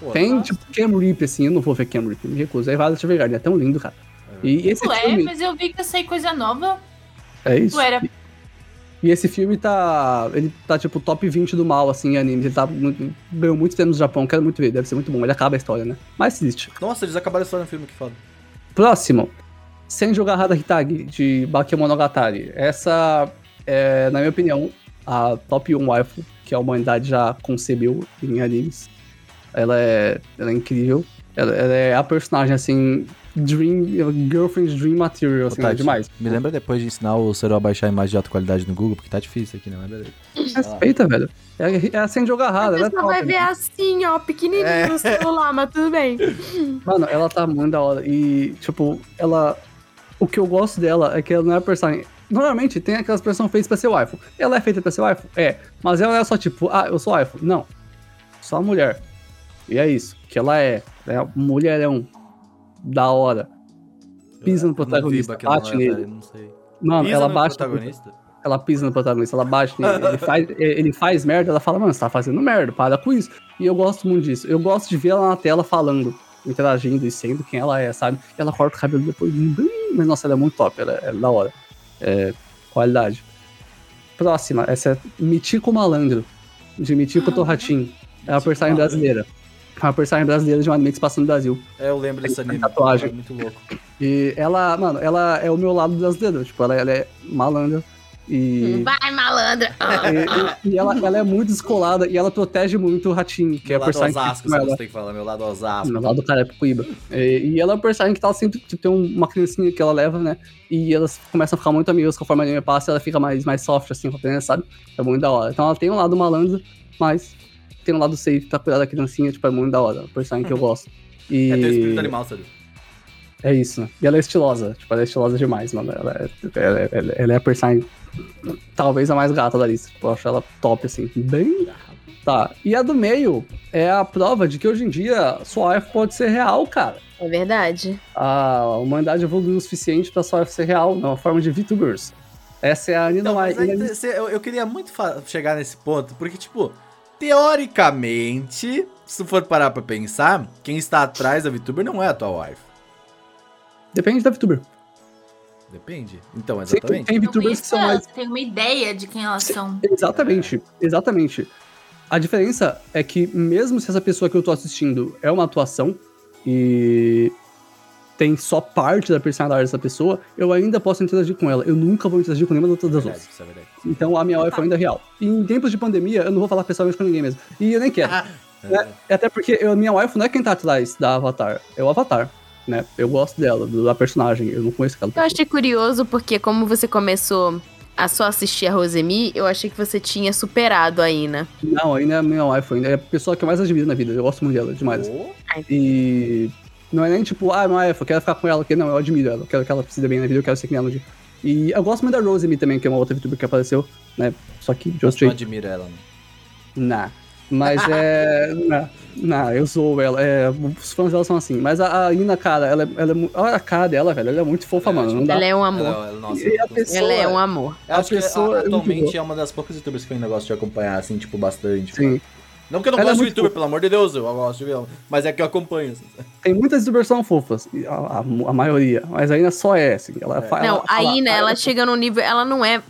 Pô, Tem, nossa. tipo, Cam Rip, assim, eu não vou ver Cam Rip, me recuso. Aí Violet Evergarden, é tão lindo, cara. E esse Ué, filme, mas eu vi que ia sair coisa nova. é isso. Ué, era E esse filme tá. Ele tá tipo top 20 do mal, assim, em animes. Ele tá. muito- Ganhou muitos prêmios no Japão, quero muito ver, deve ser muito bom. Ele acaba a história, né? Mas existe. Nossa, eles acabaram a história no filme, que foda. Próximo. Senju Gahara Hitagi, de Bakemonogatari. Essa é, na minha opinião, a top 1 waifu que a humanidade já concebeu em animes. Ela é, ela é incrível. Ela, ela é a personagem, assim, Dream, Girlfriend Dream Material, assim, Ô, é Tati, demais. Me lembra depois de ensinar o Cero a baixar a imagem de alta qualidade no Google, porque tá difícil aqui, né? Mas beleza. Respeita, velho. É, é a Senju Gahara, A ela é pessoa top, vai ver assim, ó, pequenininho É. no celular, mas tudo bem. Mano, ela tá muito da hora. E, tipo, ela. O que eu gosto dela é que ela não é personagem. Normalmente tem aquelas pessoas feitas pra ser waifu. Ela é feita pra ser waifu? É. Mas ela é só tipo, ah, eu sou waifu. Não. Só mulher. E é isso. Que ela é. É um mulherão. Da hora. Pisa no não vi protagonista, bate nele. Monogatari, Não sei. Mano, Pisa ela no bate. protagonista? Ela pisa no protagonista, ela bate nele. Ele faz, ele faz merda, ela fala, mano, você tá fazendo merda, para com isso. E eu gosto muito disso. Eu gosto de ver ela na tela falando, interagindo e sendo quem ela é, sabe? E ela corta o cabelo depois. Mas nossa, ela é muito top, ela, ela é da hora. É, qualidade. Próxima, essa é Mitico Malandro, de Mitico Torratim. É uma personagem brasileira. É uma personagem brasileira de um anime que se passa no Brasil. É, eu lembro desse anime. tatuagem. É muito louco. E ela, mano, ela é o meu lado brasileiro. Tipo, ela, ela é malandra. E. Vai, malandra. E, e- e ela, ela é muito descolada e ela protege muito o Ratinho, que meu é a lado personagem Osasco, que você tem que falar. Meu lado Osasco. meu lado do cara é. E, e ela é um personagem que tá sempre, tipo, tem um- uma criancinha que ela leva, né? E elas começam a ficar muito amigas conforme a anime passa, ela fica mais, mais soft, assim, com a criança, sabe? É muito da hora. Então ela tem um lado malandro, mas tem um lado safe pra cuidar da criancinha, tipo, é muito da hora. É personagem que eu gosto. E... É teu espírito animal, sabe? É isso. E ela é estilosa. Tipo, ela é estilosa demais, mano. Ela é, ela, ela- ela é a personagem talvez a mais gata da lista. Tipo, eu acho ela top, assim. Bem. Tá. E a do meio é a prova de que hoje em dia sua wife pode ser real, cara. É verdade. A humanidade evoluiu o suficiente pra sua wife ser real, na forma de VTubers. Essa é a Nina Mai- cê- eu, eu queria muito chegar nesse ponto, porque, tipo, teoricamente, se tu for parar pra pensar, quem está atrás da VTuber não é a tua wife. Depende da VTuber. Depende. Então, Tem, exatamente. tem VTubers que são mais Tem uma ideia de quem elas são. Exatamente, exatamente. A diferença é que, mesmo se essa pessoa que eu tô assistindo é uma atuação e tem só parte da personalidade dessa pessoa, eu ainda posso interagir com ela. Eu nunca vou interagir com nenhuma das outras é. Então a minha wife ainda é real. E em tempos de pandemia, eu não vou falar pessoalmente com ninguém mesmo. E eu nem quero. Ah, né? Até porque eu, minha wife não é quem tá atrás da Avatar, é o Avatar. Né? Eu gosto dela, da personagem, eu não conheço aquela Eu achei curioso porque, como você começou a só assistir a Rosemi, eu achei que você tinha superado a Ina. Não, ainda é a minha wife, ainda é a pessoa que eu mais admiro na vida. Eu gosto muito dela, demais. Oh, E não é nem tipo, ah, não é, eu quero ficar com ela, porque não, eu admiro ela, eu quero que ela se dê bem na vida, eu quero ser que nem ela dia. E eu gosto muito da Rosemary também, que é uma outra VTuber que apareceu, né? Só que Just Just não admira ela, né? nah. Mas é. Nah, nah, eu sou ela. É, os fãs dela são assim. Mas a, a Ina, cara, ela, é- ela é. Olha a cara dela, velho. Ela é muito fofa, Ela é mano. Não dá. Ela é um amor. Ela, ela, nossa, E a eu- pessoa- Ela é um amor. eu acho a pessoa que é atualmente é uma das poucas youtubers que eu ainda gosto de acompanhar, assim, tipo, bastante. Sim. Não que eu não Ela é gosto de muito youtuber, fofa. pelo amor de Deus, eu gosto de. Mas é que eu acompanho, assim. Tem muitas youtubers que são fofas. e A, a, a maioria. Mas a Ina só é, assim. Ela fa- Não, ela a fala- Ina, ela chega num nível. Ela não é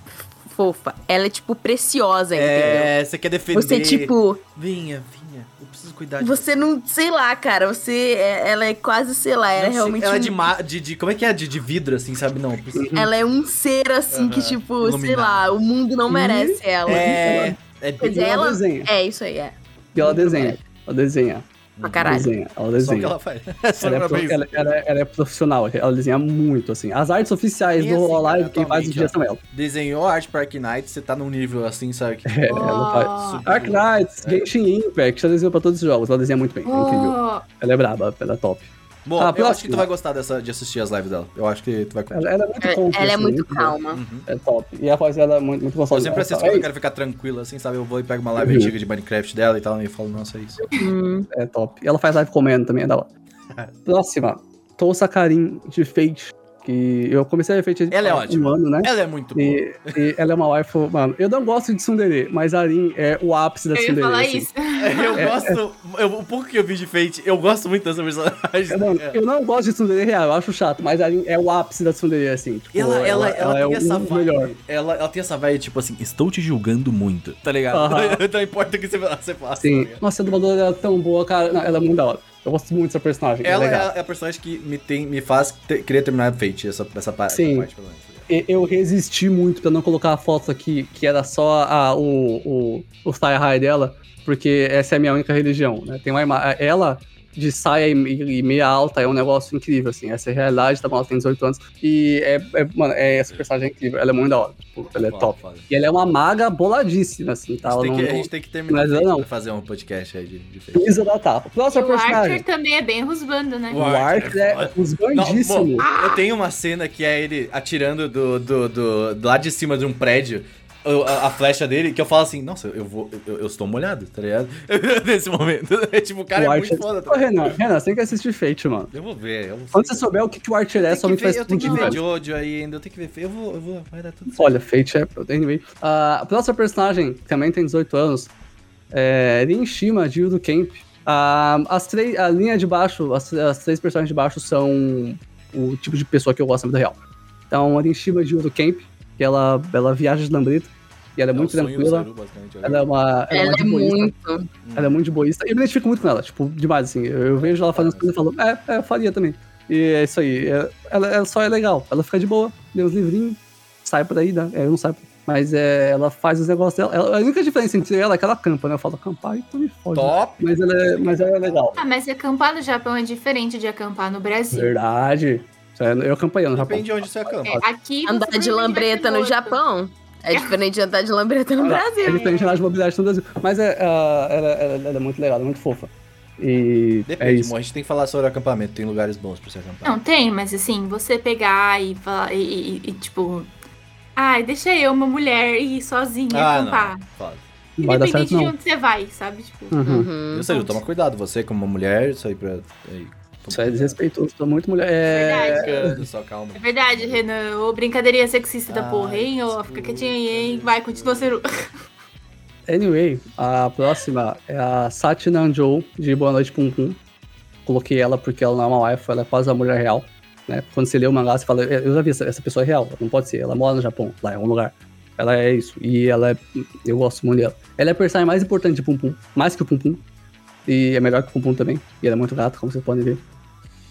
fofa. Ela é, tipo, preciosa, entendeu? É, você quer defender. Você, tipo, Vinha, vinha, eu preciso cuidar de você não. Sei lá, cara. Você. é- ela é quase, sei lá, ela é Não sei, realmente. Ela é um- de, ma- de, de- Como é que é? De, de vidro, assim, sabe? Não. precisa- Ela é um ser assim que, tipo, sei iluminado. lá, o mundo não merece ela. É. É E ela. É, isso aí, é. E ela desenha. Ela desenha. Pra Ela caralho. desenha. Ela só o desenha. que ela faz. É só Ela é, pra pro- ela- ela ela é profissional, ela desenha muito, assim. As artes oficiais E do assim, Hololive, cara, quem faz dias ó. são ela. Desenhou Art Park Knight, você tá num nível assim, sabe? Que... É, ela faz. Oh. Ark Knights, É. Genshin Impact, ela desenhou pra todos os jogos, ela desenha muito bem, é incrível. Oh, Ela é braba, ela é top. Bom, Ah, eu acho que tu vai gostar dessa, de assistir as lives dela. Eu acho que tu vai. Ela, ela é muito É- conf, Ela é muito boa. calma. Uhum. É top. E a voz dela é muito, muito Eu gostosa. sempre assisto é, quando eu quero ficar tranquilo, assim, sabe? Eu vou e pego uma live Uhum. antiga de Minecraft dela e tal, e falo, nossa, é isso. Hum. é top. E ela faz live comendo também, é da hora. Próxima. Tousa Karin de Fate. Que eu comecei a ver Fate Ela é há um ótima. ano, né? Ela é muito boa. E, e ela é uma waifu, mano. Eu não gosto de Tsundere, mas a Arin é o ápice da eu ia Tsundere. falar assim. isso. Eu gosto. eu- o pouco que eu vi de Fate, eu gosto muito dessa personagem. Eu não, eu não gosto de Tsundere real, eu acho chato, mas a Arin é o ápice da Tsundere, assim. Tipo, Ela, ela, ela, é tem o essa vibe. melhor. Ela, ela tem essa vibe, tipo assim, estou te julgando muito, tá ligado? Aham. Não importa o que você, você faça. Sim. tá? Nossa, a dubladora é tão boa, cara. Não, ela é muito da hora. Eu gosto muito dessa personagem. Ela é é a, é personagem que me, tem, me faz ter- querer terminar Fate, essa, essa, pa- essa Sim. parte? E- Eu resisti muito pra não colocar a foto aqui, que era só a, o, o, o Style High dela, porque essa é a minha única religião, né? Tem uma ela de saia e, e meia alta é um negócio incrível, assim. Essa é a realidade, tá bom? Ela tem 18 anos. E é, é- mano, é, essa personagem é incrível. Ela é muito da hora. Tipo, ela é top. foda. E ela é uma maga boladíssima, assim, tá? A Ela gente, tem não, que, a gente tem que terminar Mas não. pra fazer um podcast aí de, de pisa da tapa. Próxima o personagem. Archer também é bem rusbando, né? O O Archer é é os Não, eu tenho uma cena que é ele atirando do, do, do, do lado de cima de um prédio. A, a flecha dele, que eu falo assim, nossa, eu vou. Eu, eu estou molhado, tá ligado? Nesse momento. É tipo, o cara o é muito foda. Tá Ô? Renan, Renan, você tem que assistir Fate, mano. Eu vou ver, eu vou Quando você souber o que, que o Archer é, que somente vai ver- eu tenho que ver velho. Jojo aí ainda, eu tenho que ver. Eu vou, eu vou, vai dar tudo certo. Olha, Fate é. Anyway. Ah, a próxima personagem, que também tem 18 anos, é Rin Shima, de Yudo Camp. Ah, as três, a linha de baixo, as, as três personagens de baixo são o tipo de pessoa que eu gosto na vida real. Então, a Rin Shima de Yudo Camp, que ela, ela viaja de lambreta, e ela é, É muito tranquila. Basicamente, Ela é uma. Ela, Ela uma é de boísta. muito. Ela é muito de boísta. E eu me identifico muito com ela, tipo, demais, assim. Eu, eu vejo ela fazendo as coisas e falo, é, é, eu faria também. E é isso aí. É- ela, ela só é legal. Ela fica de boa, lê os livrinhos, sai por aí, né? É, eu não saio. Mas é, ela faz os negócios dela. Ela- a única diferença entre ela é que ela campa, né? Eu falo, acampar e tu me fode. Top! Mas ela, é, mas ela é legal. Ah, mas acampar no Japão é diferente de acampar no Brasil. Verdade. Isso é- Eu acampei no Japão. Depende de onde você acampa. É, aqui você Andar de lambreta no. Japão é diferente de andar de lambreta no É Brasil. diferente de andar de mobilidade no Brasil. Mas é, ah, ela, ela- ela é muito legal, ela é muito fofa. E é Depende, isso. amor, a gente tem que falar sobre acampamento. Tem lugares bons pra você acampar. Não, tem, mas assim, você pegar e falar. E, e- e, tipo. Ai, deixa eu, uma mulher, ir sozinha ah, acampar. não. Foda. Vai dar Independente certo, de não. onde você vai, sabe? Tipo. Uhum. Uhum. Eu sei, toma cuidado. Você, como uma mulher, isso aí pra. Isso é desrespeitoso pra muito mulher. É... Verdade. Só calma. É verdade, Renan. Ô, brincadeirinha sexista da porra, hein? Ô, fica quietinha aí, hein? Vai, continua sendo. Anyway, a próxima é a Sati Nanjou, de Boa Noite Pum Pum. Coloquei ela porque ela não é uma wife, ela é quase uma mulher real. Né? Quando você lê o mangá, você fala, eu já vi, essa, essa pessoa é real, não pode ser, ela mora no Japão, lá em algum lugar. Ela é isso, e ela é, eu gosto muito dela. Ela é a personagem mais importante de Pum Pum, mais que o Pum Pum. E é melhor que o Pum também, e ela é muito gata, como vocês podem ver.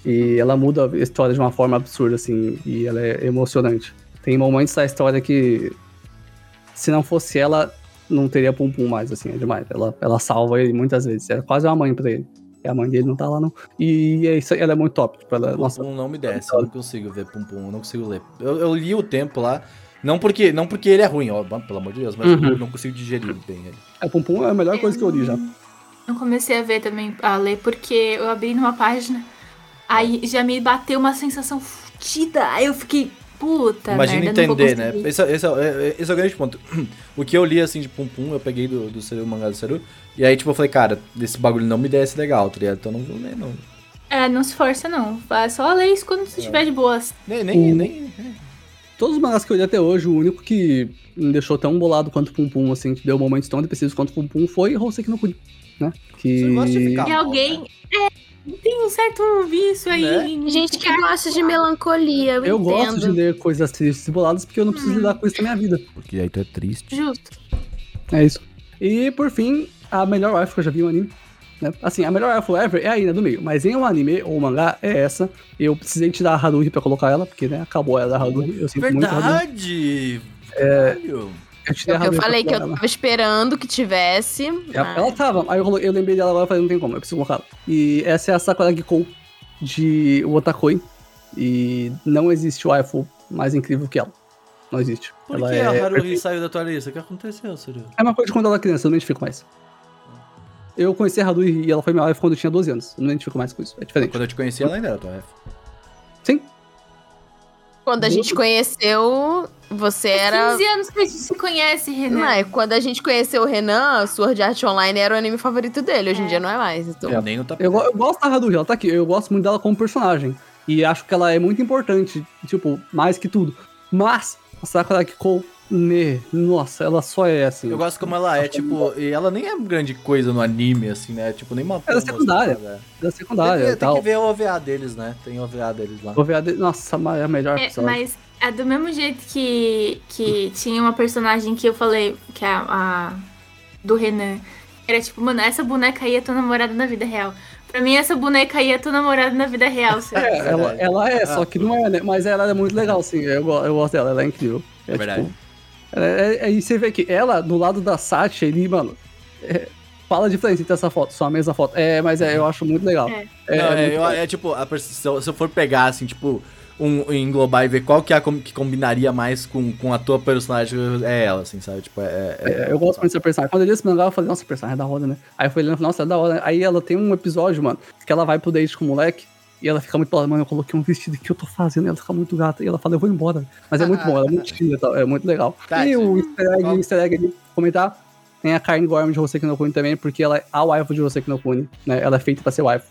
E ela muda a história de uma forma absurda, assim, e ela é emocionante. Tem momentos da história que, se não fosse ela, não teria Pum Pum mais, assim, é demais. Ela, ela salva ele muitas vezes, é quase uma mãe pra ele. E a mãe dele não tá lá, não. E é isso aí, ela é muito top. Tipo, ela, Pum nossa, Pum não me desce, eu não consigo ver Pum Pum, eu não consigo ler. Eu, eu li o tempo lá, não porque, não porque ele é ruim, ó, pelo amor de Deus, mas Uhum. eu não consigo digerir bem ele. a Pum Pum é a melhor coisa que eu li já. Eu comecei a ver também, a ler, porque eu abri numa página, aí já me bateu uma sensação fodida. Aí eu fiquei, puta Imagina merda, não vou entender, né? Esse, é- esse, é, é- esse é o grande ponto. O que eu li, assim, de Pum Pum, eu peguei do, do Seru, mangá do Seru, e aí, tipo, eu falei, cara, esse bagulho não me desce legal, tá ligado? Então eu não vou ler, não. É, não se força não. Só ler isso quando você estiver de boas. Nem, nem, O- nem... Todos os mangás que eu li até hoje, o único que me deixou tão bolado quanto Pum Pum, assim, que deu momentos tão depressivos quanto Pum Pum, foi Hoseki no Kuni, né? Que... Você gosta de ficar mal, alguém. né? É, tem um certo vício aí. Né? Gente que gosta de melancolia, eu, Eu gosto de ler coisas tristes e boladas porque eu não preciso lidar com isso na minha vida. Porque aí tu é triste. Justo. É isso. E por fim, a melhor wife que eu já vi no anime. Né? Assim, a melhor wife ever é a Ina do meio. Mas em um anime ou mangá é essa. Eu precisei tirar a Haruhi pra colocar ela, porque né, acabou ela da Haruhi. Eu sinto muito a Haruhi. Verdade! Velho. Eu, Eu falei que eu tava esperando que tivesse. Ela, mas- ela tava, aí eu, eu lembrei dela agora e falei, não tem como, eu preciso colocar ela. E essa é a Sakura Gikou de Otakoi. E não existe waifu mais incrível que ela. Não existe. Por ela que é a Haruhi perfeita. saiu da tua lista? O que aconteceu, Seru? É uma coisa de quando ela era criança, eu não identifico mais. Eu conheci a Haruhi e ela foi minha wife quando eu tinha 12 anos. Eu não identifico mais com isso, é diferente. Quando eu te conheci, ela ainda era tua ref. Sim, Quando a gente conheceu, você era. 15 anos que a gente se conhece, Renan. Não, é, quando a gente conheceu o Renan, Sword Art Online era o anime favorito dele. Hoje em dia não é mais. Então. Nem no tapete. eu, eu gosto da Haruhi, ela tá aqui. Eu gosto muito dela como personagem. E acho que ela é muito importante, tipo, mais que tudo. Mas, a Sakura Gikou, né, nossa, ela só é assim. Eu gosto como ela é, tipo, e ela nem é grande coisa no anime, assim, né? Tipo, nem uma. Ela é secundária. né? da secundária Tem, que- tem tal. que ver o OVA deles, né? Tem o OVA deles lá. Vou ver a de... Nossa, é a melhor É, personagem. mas é do mesmo jeito que, que tinha uma personagem que eu falei, que é a, a- do Renan. Era tipo, mano, essa boneca aí é tua namorada na vida real. Pra mim, essa boneca aí é tua namorada na vida real, sabe? É, ela, ela é, Ah. só que não é, né? Mas ela é muito legal, sim. Eu, eu gosto dela, ela é incrível. É verdade. Tipo, ela é- aí você vê que ela, do lado da Sati, ali, mano. é, fala a diferença entre essa foto, só a mesma foto. É, mas é, eu acho muito legal. É. É, Não, é é, muito eu- legal. é tipo, a se eu, se eu for pegar, assim, tipo, um, englobar e ver qual que é a com- que combinaria mais com, com a tua personagem, é ela, assim, sabe? Tipo, é. é- É, eu gosto muito dessa personagem. Quando eu li esse mangá, eu falei, nossa, personagem é da hora, né? Aí eu falei, nossa, é da hora. Aí ela tem um episódio, mano, que ela vai pro date com o moleque. E ela fica muito mano, eu coloquei um vestido que eu tô fazendo, e ela fica muito gata. E ela fala, eu vou embora. Mas é muito bom, ela é muito e tal, é muito legal. Tá, e o easter egg, Qual- easter egg ali, comentar, tem a Karen Gorman de Hoseki no Kuni também, porque ela é a waifu de Hoseki no Kuni, né? Ela é feita pra ser waifu.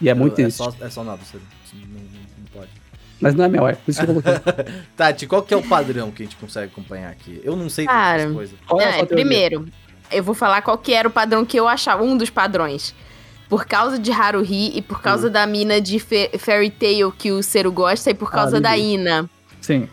E é muito é triste. só, é só nova, você não. Mas não é minha waifu, por isso que eu coloquei. Tati, qual que é o padrão que a gente consegue acompanhar aqui? Eu não sei Cara, dessas coisas. É É, primeiro, eu vou falar qual que era o padrão que eu achava, um dos padrões. Por causa de Haruhi e por causa da mina de Fe- Fairy Tail que o Seru gosta e por causa da Lili. Ina. Sim.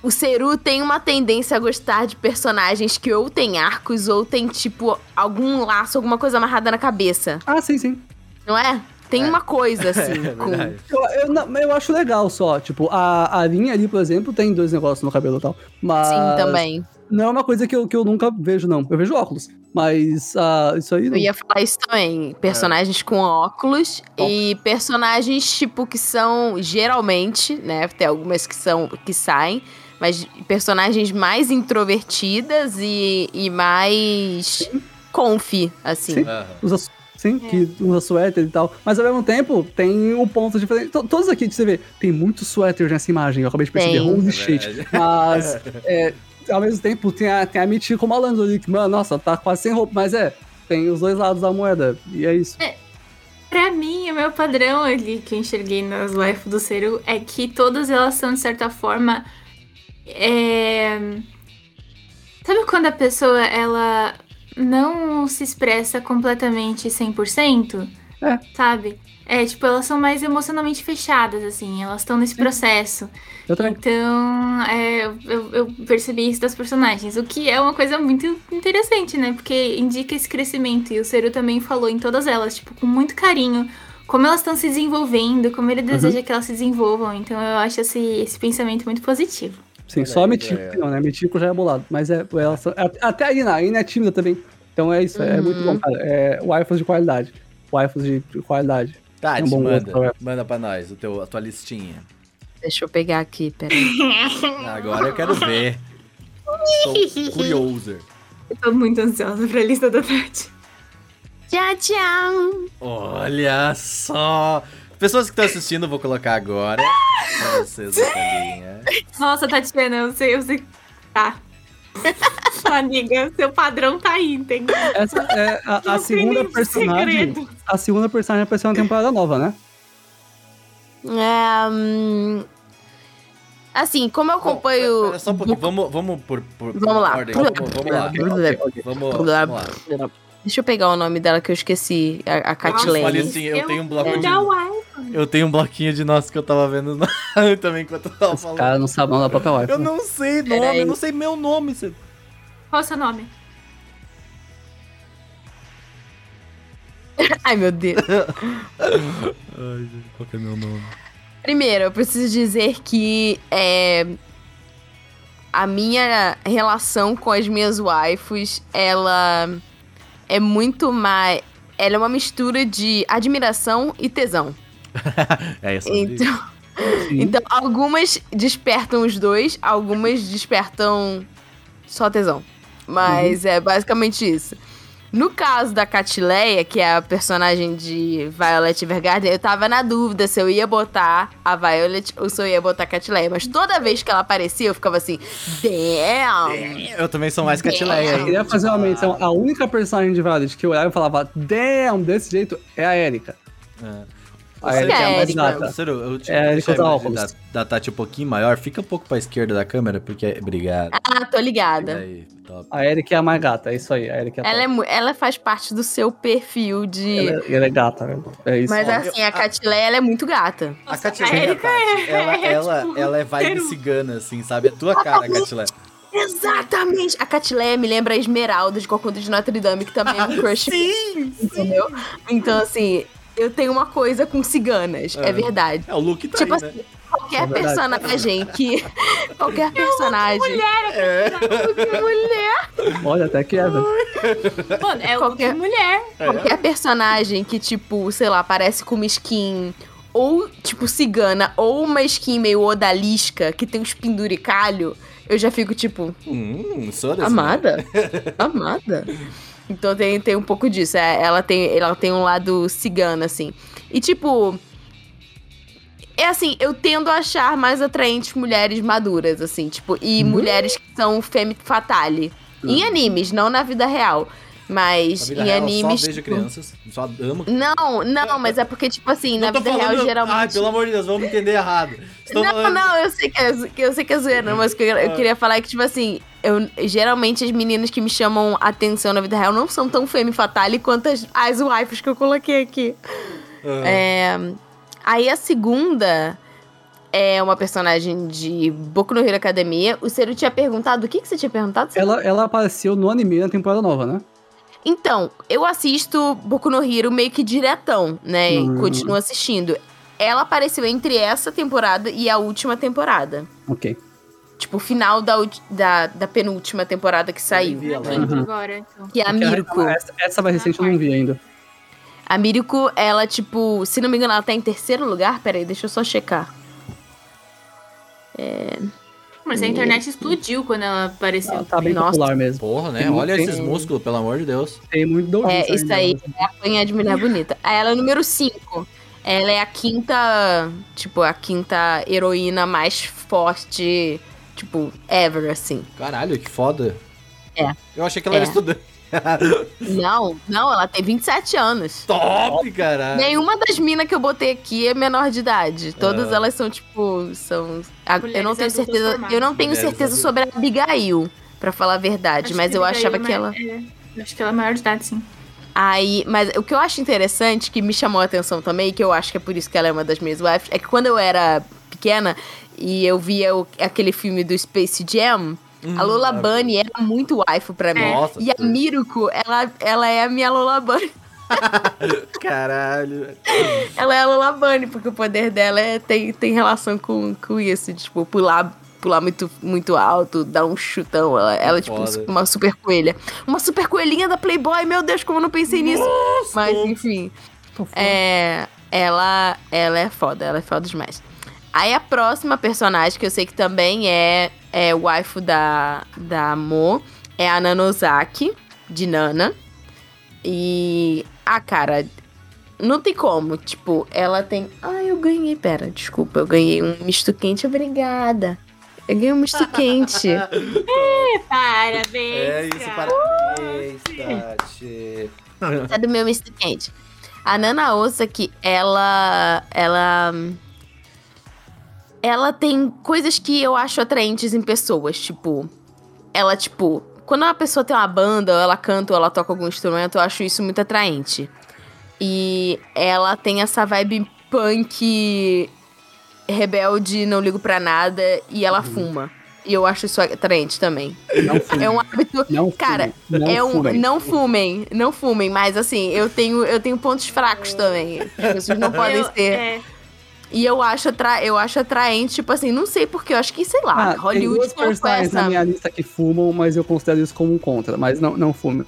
O Seru tem uma tendência a gostar de personagens que ou tem arcos ou tem, tipo, algum laço, alguma coisa amarrada na cabeça. Ah, sim, sim. Não é? Tem É. uma coisa, assim, É com... Eu, eu, não, eu acho legal só. Tipo, a, a linha ali, por exemplo, tem dois negócios no cabelo e tal. Mas. Sim, também. Não é uma coisa que eu, que eu nunca vejo, não. Eu vejo óculos. Mas ah, isso aí. Eu Não. ia falar isso também. Personagens com óculos e personagens, tipo, que são geralmente, né? Tem algumas que são que saem, mas personagens mais introvertidas e, e mais confi, assim. Sim. Aham. Usa, Sim, que usa suéter e tal. Mas ao mesmo tempo, tem um ponto diferente. To- Todos aqui, você vê, tem muito suéter nessa imagem. Eu acabei de perceber, Tem. Rose É shade. verdade. Mas, é, ao mesmo tempo, tem a, tem a Michi com o malandro ali, que, mano, nossa, tá quase sem roupa. Mas é, tem os dois lados da moeda. E é isso. Pra mim, o meu padrão ali que eu enxerguei nas waifus do Seru é que todas elas são, de certa forma. É... Sabe quando a pessoa ela não se expressa completamente 100%? É. Sabe? É, tipo, elas são mais emocionalmente fechadas, assim, elas estão nesse processo. Eu também. Então, é, eu, eu percebi isso das personagens, o que é uma coisa muito interessante, né? Porque indica esse crescimento. E o Seru também falou em todas elas, tipo, com muito carinho, como elas estão se desenvolvendo, como ele deseja que elas se desenvolvam. Então, eu acho esse, esse pensamento muito positivo. Sim, só Michico é. não, né? Michico já é bolado. Mas é, elas são- at- até a Ina, a Ina é tímida também. Então é isso, é Uhum. muito bom, cara. É waifus de qualidade. Waifus de de qualidade. Tati, É um bom gosto, manda, Roberto. manda pra nós o teu, a tua listinha. Deixa eu pegar aqui, peraí. Agora eu quero ver. Curioso. Eu tô muito ansiosa pra lista da Tati. tchau, tchau. Olha só. Pessoas que estão assistindo, eu vou colocar agora pra vocês telinha. Nossa, Tatiana, eu sei, eu sei. Tá. Amiga, seu padrão tá aí, entendeu? Essa é a, a segunda personagem. segredo. A segunda personagem apareceu na temporada nova, né? É, hum, assim, como eu acompanho. Bom, Só um pouquinho, vamos, vamos por, por, por Vamos lá. ordem. Vamos, vamos lá. Vamos, vamos lá. Deixa eu pegar o nome dela que eu esqueci. A, a Olha Catlane. assim, eu tenho um bloco Eu de... Eu tenho um bloquinho de nossa que eu tava vendo no- também enquanto eu tava Os falando. caras não sabem não da própria wife. Eu não sei nome, eu não sei meu nome. você- Qual é o seu nome? Ai, meu Deus. Ai, gente, qual que é meu nome? Primeiro, eu preciso dizer que é, a minha relação com as minhas waifus, ela é muito mais. Ela é uma mistura de admiração e tesão. É isso. aí. Então, então, algumas despertam os dois, algumas despertam só tesão. Mas é basicamente isso. No caso da Catileia, que é a personagem de Violet Evergarden, eu tava na dúvida se eu ia botar a Violet ou se eu ia botar a Catileia. Mas toda vez que ela aparecia, eu ficava assim, damn! Eu também sou mais Catileia. Eu queria fazer uma menção. A única personagem de Violet que eu olhava e falava, damn, desse jeito, é a Erika. É. A Você Erika é a mais gata. Sério, eu te É, deixar a da, da Tati um pouquinho maior. Fica um pouco pra esquerda da câmera, porque... Obrigado. Ah, tô ligada. Aí, top. A Erika é a mais gata, é isso aí. A Erika é a Ela, é, top. mu- ela faz parte do seu perfil de. Ela é, ela é gata, né? É isso. Mas assim, a Catileia, ela é muito gata. A Nossa, a Erika Tati, ela, é, ela, tipo, ela é vibe cigana, assim, sabe? É tua cara, Catileia. Exatamente! A Catileia me lembra a Esmeralda de Corcunda de Notre Dame, que também é um crush. Sim! entendeu? Então, assim, eu tenho uma coisa com ciganas, é, É. verdade. É, o look tá tipo aí, né? assim, qualquer É personagem que. Qualquer personagem. É. mulher! Olha, até que é, velho. Mano, é Qualquer- Qualquer... mulher. Qualquer personagem que, tipo, sei lá, parece com uma skin. Ou, tipo, cigana, ou uma skin meio odalisca, que tem uns penduricalho, eu já fico, tipo, Hum, sou desse Amada? Amada? Então tem, tem um pouco disso. é, ela, tem, ela tem um lado cigano, assim. E tipo. É assim, eu tendo a achar mais atraentes mulheres maduras, assim, tipo, e mulheres que são femme fatale. Em animes, não na vida real. Na Mas em real, animes. só vejo crianças, só amo Não, não, mas é porque, tipo assim, na Não tô vida real, falando- geralmente. Ai, pelo amor de Deus, vamos entender errado. Estou Não, falando- não, eu sei que é, eu sei que é zoeira, mas o que eu, eu Ah. queria falar é que, tipo assim, eu, geralmente as meninas que me chamam atenção na vida real não são tão femme fatale quanto as, as waifus que eu coloquei aqui. Ah, É, aí a segunda é uma personagem de Boku no Hero Academia. O Seru tinha perguntado, o que, que você tinha perguntado? Ela, ela apareceu no anime na temporada nova, né? Então, eu assisto Boku no Hero meio que diretão, né? E Hum. continuo assistindo. Ela apareceu entre essa temporada e a última temporada. Ok. Tipo, o final da, da, da penúltima temporada que saiu. vi ela. Uhum. Agora, então. Que é a Mirko. Essa, essa mais recente eu não vi ainda. A Mirko, ela, tipo, se não me engano, ela tá em terceiro lugar. Pera aí, deixa eu só checar. Mas a internet explodiu quando ela apareceu. Ela tá bem Nossa. popular mesmo. Porra, né? Tem Olha muito- esses músculos, pelo amor de Deus. Tem muito doujinho É, isso aí é a apanha de mulher bonita. Aí Ela é número 5. Ela é a quinta, tipo, a quinta heroína mais forte, tipo, ever, assim. Caralho, que foda. É. Eu achei que ela era É. estudante. Não, não, ela tem 27 anos. Top, cara. Nenhuma das minas que eu botei aqui é menor de idade. Todas Ah. elas são, tipo, são. a- eu Mulheres não tenho certeza. formadas. Eu não tenho Mulheres certeza adultas. sobre a Abigail, pra falar a verdade, Acho mas eu a achava Abigail que é ela. é, acho que ela é maior de idade, sim. Aí, mas o que eu acho interessante, que me chamou a atenção também, que eu acho que é por isso que ela é uma das minhas wives, é que quando eu era pequena e eu via o- aquele filme do Space Jam, a Lola Hum, Bunny era muito waifu pra mim. Nossa, e a. Miruko, ela, ela é a minha Lola Bunny. Caralho. Ela é a Lola Bunny, porque o poder dela é, tem, tem relação com, com isso, tipo, pular, pular muito, muito alto, dar um chutão. Ela, ela é tipo Foda. uma super coelha. Uma super coelhinha da Playboy, meu Deus, como eu não pensei nisso. Mas enfim. É, ela, ela é foda, ela é foda demais. Aí a próxima personagem, que eu sei que também é, é waifu da, da Mo, é a Nanozaki, de Nana. E. Ah, cara, não tem como. Tipo, ela tem. Ah, eu ganhei. Pera, desculpa, eu ganhei um misto quente, obrigada. Eu ganhei um misto quente. Parabéns! É isso, parabéns, Tati. é do meu misto quente. A Nana Osaki, ela. Ela. Ela tem coisas que eu acho atraentes em pessoas. Tipo. Ela, tipo. Quando uma pessoa tem uma banda, ou ela canta, ou ela toca algum instrumento, eu acho isso muito atraente. E ela tem essa vibe punk, rebelde, não ligo pra nada, e ela fuma. E eu acho isso atraente também. Não fumem. É um hábito. Não Cara, fumem. Não é um. fumem. Não fumem, não fumem, mas assim, eu tenho, eu tenho pontos fracos também. As pessoas não podem Eu- ser. é, E eu acho, atra, eu acho atraente, tipo assim, não sei porque, eu acho que, sei lá, Ah, tem Hollywood duas colocou personagens na essa. minha lista que fumam, mas eu considero isso como um contra. Mas não, não fumem.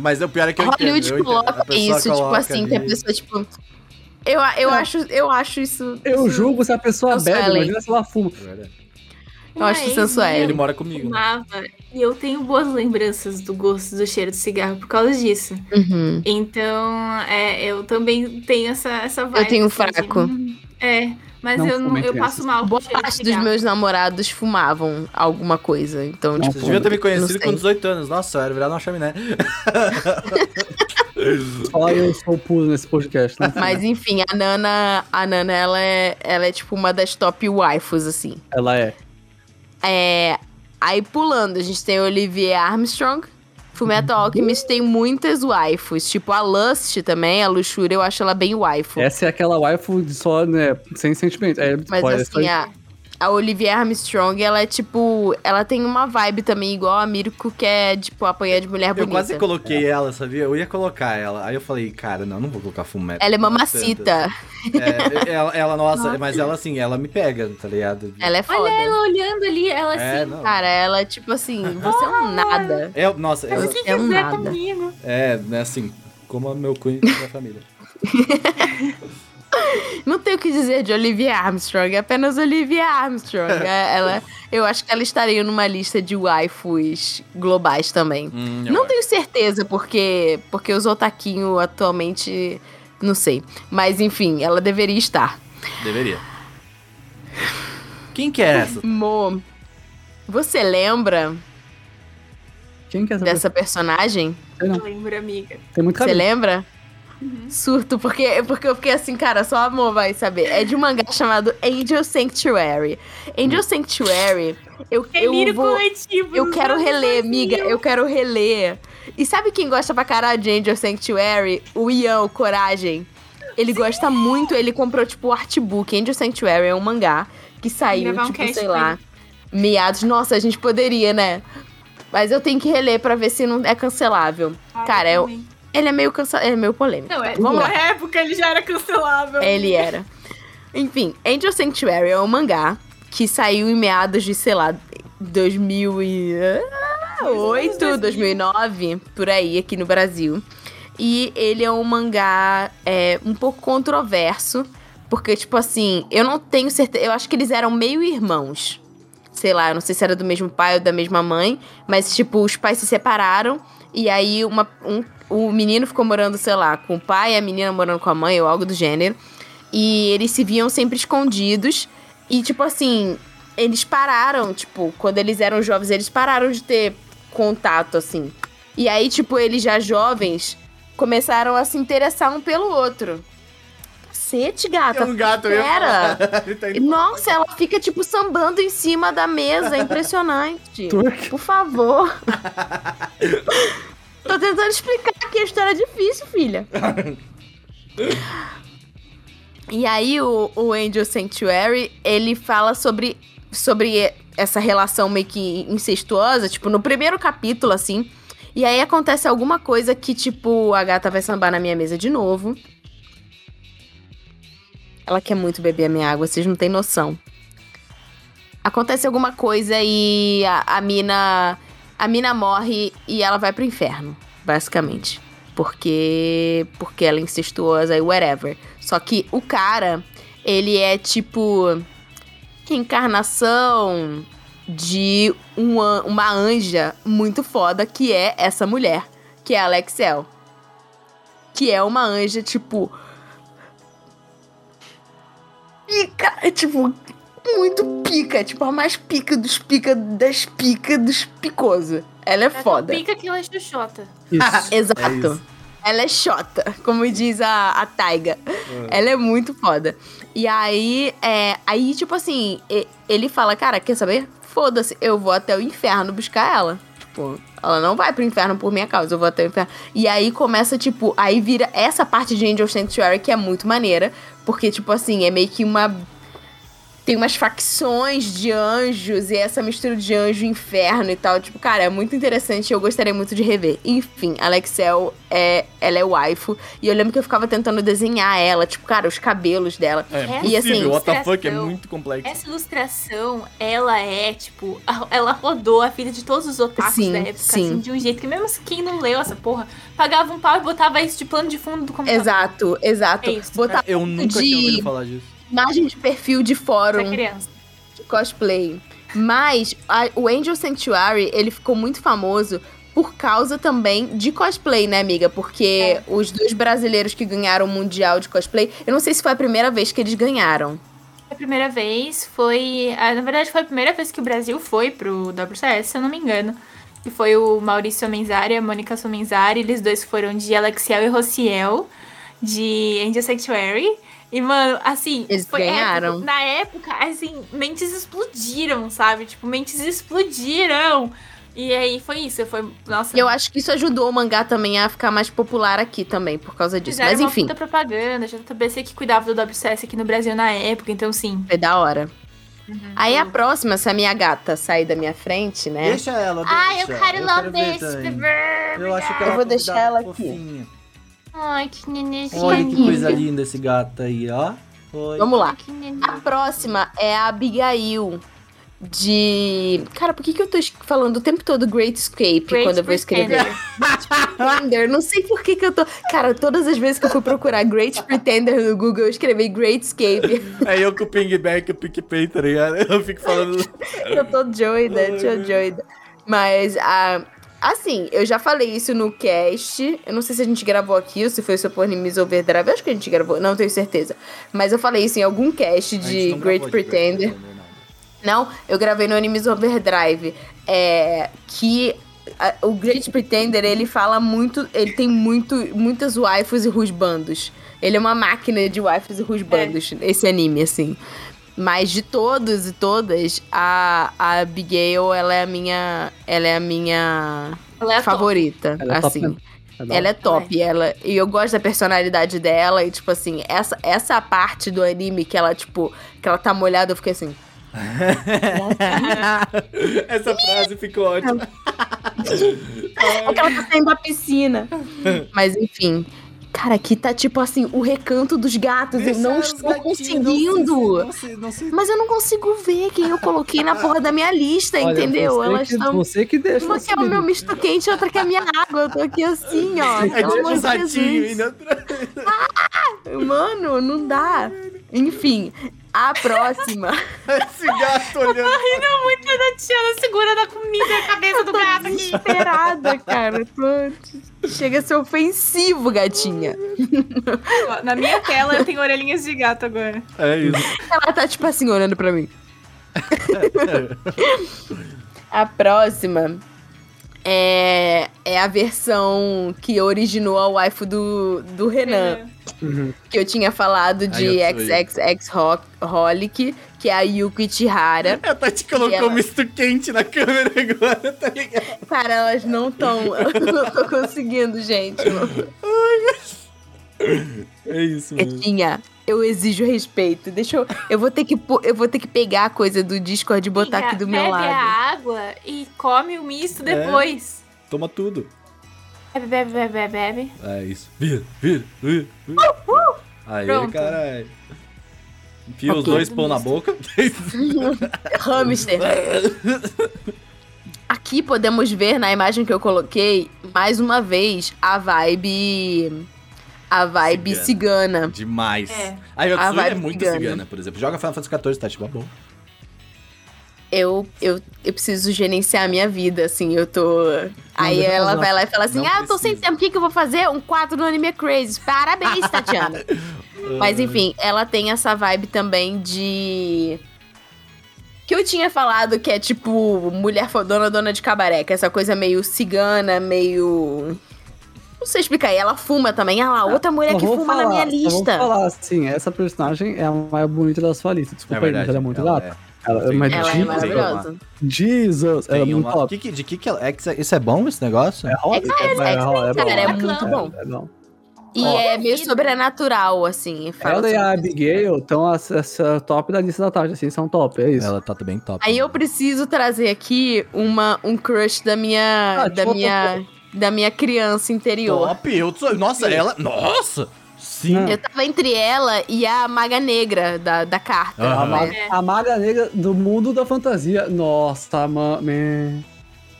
Mas o pior é que eu Hollywood entendo, eu coloca pessoa isso, tipo coloca assim, que a ali. pessoa, tipo. Eu, eu, É. acho, eu acho isso. Eu isso- julgo se a pessoa Eu bebe, imagina se ela fuma. Eu acho ex sensual. Ele mora comigo. Né? fumava, E eu tenho boas lembranças do gosto do cheiro de cigarro por causa disso. Uhum. Então, é, eu também tenho essa, essa vibe. tenho assim, de- fraco. É, mas Não eu, não, eu passo mal Boa parte dos meus namorados fumavam alguma coisa. Então, Não, tipo. Você devia ter me conhecido com 18 anos. Nossa, eu era virado uma chaminé. Só eu sou puro nesse podcast. Fumem. Mas enfim, a Nana, a Nana, ela é, ela é tipo uma das top waifus, assim. Ela é. É, aí pulando, a gente tem a Olivia Armstrong. Fullmetal Alchemist tem muitas waifus. Tipo, a Lust também, a Luxúria, eu acho ela bem waifu. Essa é aquela waifu de só, né, sem sentimento. É, Mas só assim, a, a Olivia Armstrong, ela é tipo... Ela tem uma vibe também igual a Mirko, que é, tipo, apanhar de mulher Eu bonita. quase coloquei ela, sabia? Eu ia colocar ela. Aí eu falei, cara, não, não vou colocar fumeto. Ela é mamacita. É, ela, ela, nossa, mas ela assim, ela me pega, tá ligado? Ela é foda. Olha ela olhando ali, ela É, assim. não. Cara, ela é tipo assim, você é um nada. É, nossa, ela, é um nada. comigo. é, né, assim, como o meu cunho e minha família. Não tenho o que dizer de Olivia Armstrong, é apenas Olivia Armstrong. É, ela, eu acho que ela estaria numa lista de waifus globais também. Hum, eu Não acho. tenho certeza, porque, porque os otaquinho atualmente, não sei. Mas enfim, ela deveria estar. Deveria. Quem que é essa? Mo, você lembra Quem que é essa dessa personagem? pessoa? Não, Lembra, amiga. Tem muito Você cabelo. Lembra? Surto, porque, porque eu fiquei assim, cara, só amor vai saber. É de um mangá chamado Angel Sanctuary. Angel Sanctuary, eu, É eu vou... coletivo. Eu quero reler, 2000. amiga, eu quero reler. E sabe quem gosta pra caralho de Angel Sanctuary? O Ian, o Coragem. Ele gosta muito, ele comprou, tipo, o artbook. Angel Sanctuary é um mangá que saiu, um tipo, sei lá, meados. Nossa, a gente poderia, né? Mas eu tenho que reler pra ver se não é cancelável. Ah, Cara, também. Ele é meio cansa... é meio polêmico. Não, é, Vamos lá. na época ele já era cancelável. Ele era. Enfim, Angel Sanctuary é um mangá que saiu em meados de, sei lá, 2008, 2009, por aí, aqui no Brasil. E ele é um mangá é, um pouco controverso, porque, tipo assim, eu não tenho certeza. Eu acho que eles eram meio irmãos. sei lá, eu não sei se era do mesmo pai ou da mesma mãe, mas tipo, os pais se separaram e aí uma, um, o menino ficou morando, sei lá, com o pai e a menina morando com a mãe ou algo do gênero. E eles se viam sempre escondidos. E, tipo assim, eles pararam, tipo, quando eles eram jovens, eles pararam de ter contato, assim. E aí, tipo, eles já jovens começaram a se interessar um pelo outro. Cacete, gata. Tem um gato Pera. tá Nossa, ela fica, tipo, sambando em cima da mesa. É impressionante. Turk. Por favor. Tô tentando explicar que a história é difícil, filha. E aí, o, o Angel Sanctuary, ele fala sobre, sobre essa relação meio que incestuosa, tipo, no primeiro capítulo, assim. E aí acontece alguma coisa que, tipo, a gata vai sambar na minha mesa de novo. Ela quer muito beber a minha água, vocês não têm noção. Acontece alguma coisa e a, a mina. A mina morre e ela vai pro inferno, basicamente. Porque. Porque ela é incestuosa e whatever. Só que o cara, ele é tipo. Reencarnação de uma, uma anja muito foda, que é essa mulher, que é a Alexel. Que é uma anja, tipo. Pica! É tipo. Muito pica, tipo a mais pica dos pica das pica dos picoso. Ela é foda. Pica que ela é xuxota. Isso. Exato. É ela é chota, como diz a, a Taiga. Ela é muito foda. E aí, é, aí, tipo assim, ele fala, cara, quer saber? Foda-se, eu vou até o inferno buscar ela. Tipo, ela não vai pro inferno por minha causa, eu vou até o inferno. E aí começa, tipo, aí vira essa parte de Angel Sanctuary que é muito maneira. Porque, tipo assim, é meio que uma tem umas facções de anjos e essa mistura de anjo e inferno e tal. Tipo, cara, é muito interessante e eu gostaria muito de rever. Enfim, a Alexel é. Ela é waifu. E eu lembro que eu ficava tentando desenhar ela, tipo, cara, os cabelos dela. É E impossível, assim, what the fuck, é muito complexo. Essa ilustração, ela é, tipo, ela rodou a vida de todos os otakus Sim, da época, sim. assim, de um jeito que mesmo quem não leu essa porra, pagava um pau e botava isso de plano de fundo do computador. Exato, exato. É isso. Botar Eu nunca de- tinha ouvido falar disso. Imagem de perfil de fórum. criança. de cosplay. Mas a- o Angel Sanctuary, ele ficou muito famoso por causa também de cosplay, né, amiga? Porque É. os dois brasileiros que ganharam o Mundial de Cosplay, eu não sei se foi a primeira vez que eles ganharam. A primeira vez foi. ah, Na verdade, foi a primeira vez que o Brasil foi pro WCS, se eu não me engano. Que foi o Maurício Menzari e a Mônica Somenzari. Eles dois foram de Alexiel e Rociel, de Angel Sanctuary. E, mano, assim. Eles foi ganharam. épico. Na época, assim, mentes explodiram, sabe? Tipo, mentes explodiram. E aí foi isso. Foi. Nossa. E eu acho que isso ajudou o mangá também a ficar mais popular aqui também, por causa disso. Fizeram Mas uma enfim, puta propaganda, JBC que cuidava do WCS aqui no Brasil na época, então sim. foi da hora. Uhum. Aí a próxima, se a minha gata sair da minha frente, né? Deixa ela, deixa. Ai, eu quero lamber ver esse também. bebê. Eu acho que Eu ela vou deixar ela aqui. fofinha. Ai, que nenenzinho. Olha que coisa linda esse gato aí, ó. Oi. Vamos lá. A próxima é a Abigail. De. Cara, por que, que eu tô falando o tempo todo Great Escape Great quando eu vou escrever? Pretender. Pretender, não sei por que, que eu tô. Cara, todas as vezes que eu fui procurar Great Pretender no Google, eu escrevi Great Escape. É eu com o pingback e o PicPay, tá ligado? Eu fico falando. eu tô doida, tô doida. Mas, ah, assim, eu já falei isso no cast. Eu não sei se a gente gravou aqui ou se foi sobre Animes Overdrive. Eu acho que a gente gravou, não tenho certeza. Mas eu falei isso em algum cast de Great gravou de Pretender. não. Não, eu gravei no Animes Overdrive. É, que a- o Great Pretender, ele fala muito. Ele tem muito, muitas waifus e rusbandos. Ele é uma máquina de waifus e rusbandos, esse anime, assim. Mas de todos e todas, a, a Abigail, ela é a minha. Ela é a minha Ela é top. favorita. Ela é top assim. É da Ela é top, ela, e eu gosto da personalidade dela, e tipo assim, essa, essa parte do anime que ela, tipo, que ela tá molhada, eu fiquei assim. Essa frase ficou ótima. Porque ela tá saindo da piscina. Mas enfim. Cara, aqui tá tipo assim, o recanto dos gatos. eu não os estou conseguindo. Não não sei, Mas eu não consigo ver quem eu coloquei na porra da minha lista, Olha, entendeu? Você Elas estão. Você que deixa. Uma que é o meu misto quente, outra que é a minha água. Eu tô aqui assim, ó. É tipo um de Jesus. indo atrás. Mano, não dá. Enfim, A próxima. Esse gato olhando. Muito a Tatiana segurando a comida e a cabeça do gato aqui. Desesperada, cara. Tô... Chega a ser ofensivo, gatinha. Na minha tela eu tenho orelhinhas de gato agora. É isso. Ela tá tipo assim, olhando pra mim. a próxima é, é a versão que originou a waifu do, do Renan. Uhum. Que eu tinha falado de XXX Ho- Holic, que é a Yuko Ichihara. A Tati colocou ela- o misto quente na câmera agora, tá ligado? Cara, elas não estão. Eu não tô conseguindo, gente. É isso mesmo. Gatinha, eu exijo respeito. Deixa eu. Eu vou ter que, eu vou ter que pegar a coisa do Discord e botar Amiga, aqui do meu bebe lado. a água e come o misto É. depois. Toma tudo. Bebe, bebe, bebe, bebe, bebe. É isso. Vira, vira, vira. vira. Aí, Pronto. caralho. Enfia os Ok. dois pão na boca. Hamster. Aqui podemos ver na imagem que eu coloquei, mais uma vez, a vibe. A vibe cigana. Demais. É. A Yotsui é vibe muito cigana. cigana, por exemplo. Joga Final Fantasy XIV, tá tipo, é bom. Eu, eu, eu preciso gerenciar a minha vida, assim, eu tô. Aí ela vai lá e fala assim: Não Ah, eu tô sem tempo, o que, que eu vou fazer? Um quadro no Anime Crazy. Parabéns, Tatiana. Mas enfim, ela tem essa vibe também de. Que eu tinha falado que é tipo mulher fodona, dona de cabaré, que é essa coisa meio cigana, meio. Não sei explicar. E ela fuma também. Ah lá, outra mulher que fuma na falar- minha só Vou lista. falar assim, essa personagem é a mais bonita da sua lista. Desculpa aí, mas ela é muito ela gata. Ela, Sim. mas Ela é Jesus, maravilhosa. Jesus, ela é muito uma... top. que, de que que ela... é que isso- é bom, esse negócio? É hot, É, é, é, é, é bom. muito bom. É bom. E Ó. é meio sobrenatural, assim. Ela e a Abigail estão essa top da lista da tarde, assim, são top, é isso. Ela tá bem top. Aí eu preciso trazer aqui uma, um crush da minha. Ah, da tipo, minha. Da minha criança interior. Top, eu sou... Nossa, ela... Nossa! Sim. Não. Eu tava entre ela e a Maga Negra da, da carta. Aham. A, né? maga, a maga negra do mundo da fantasia. Nossa, mano.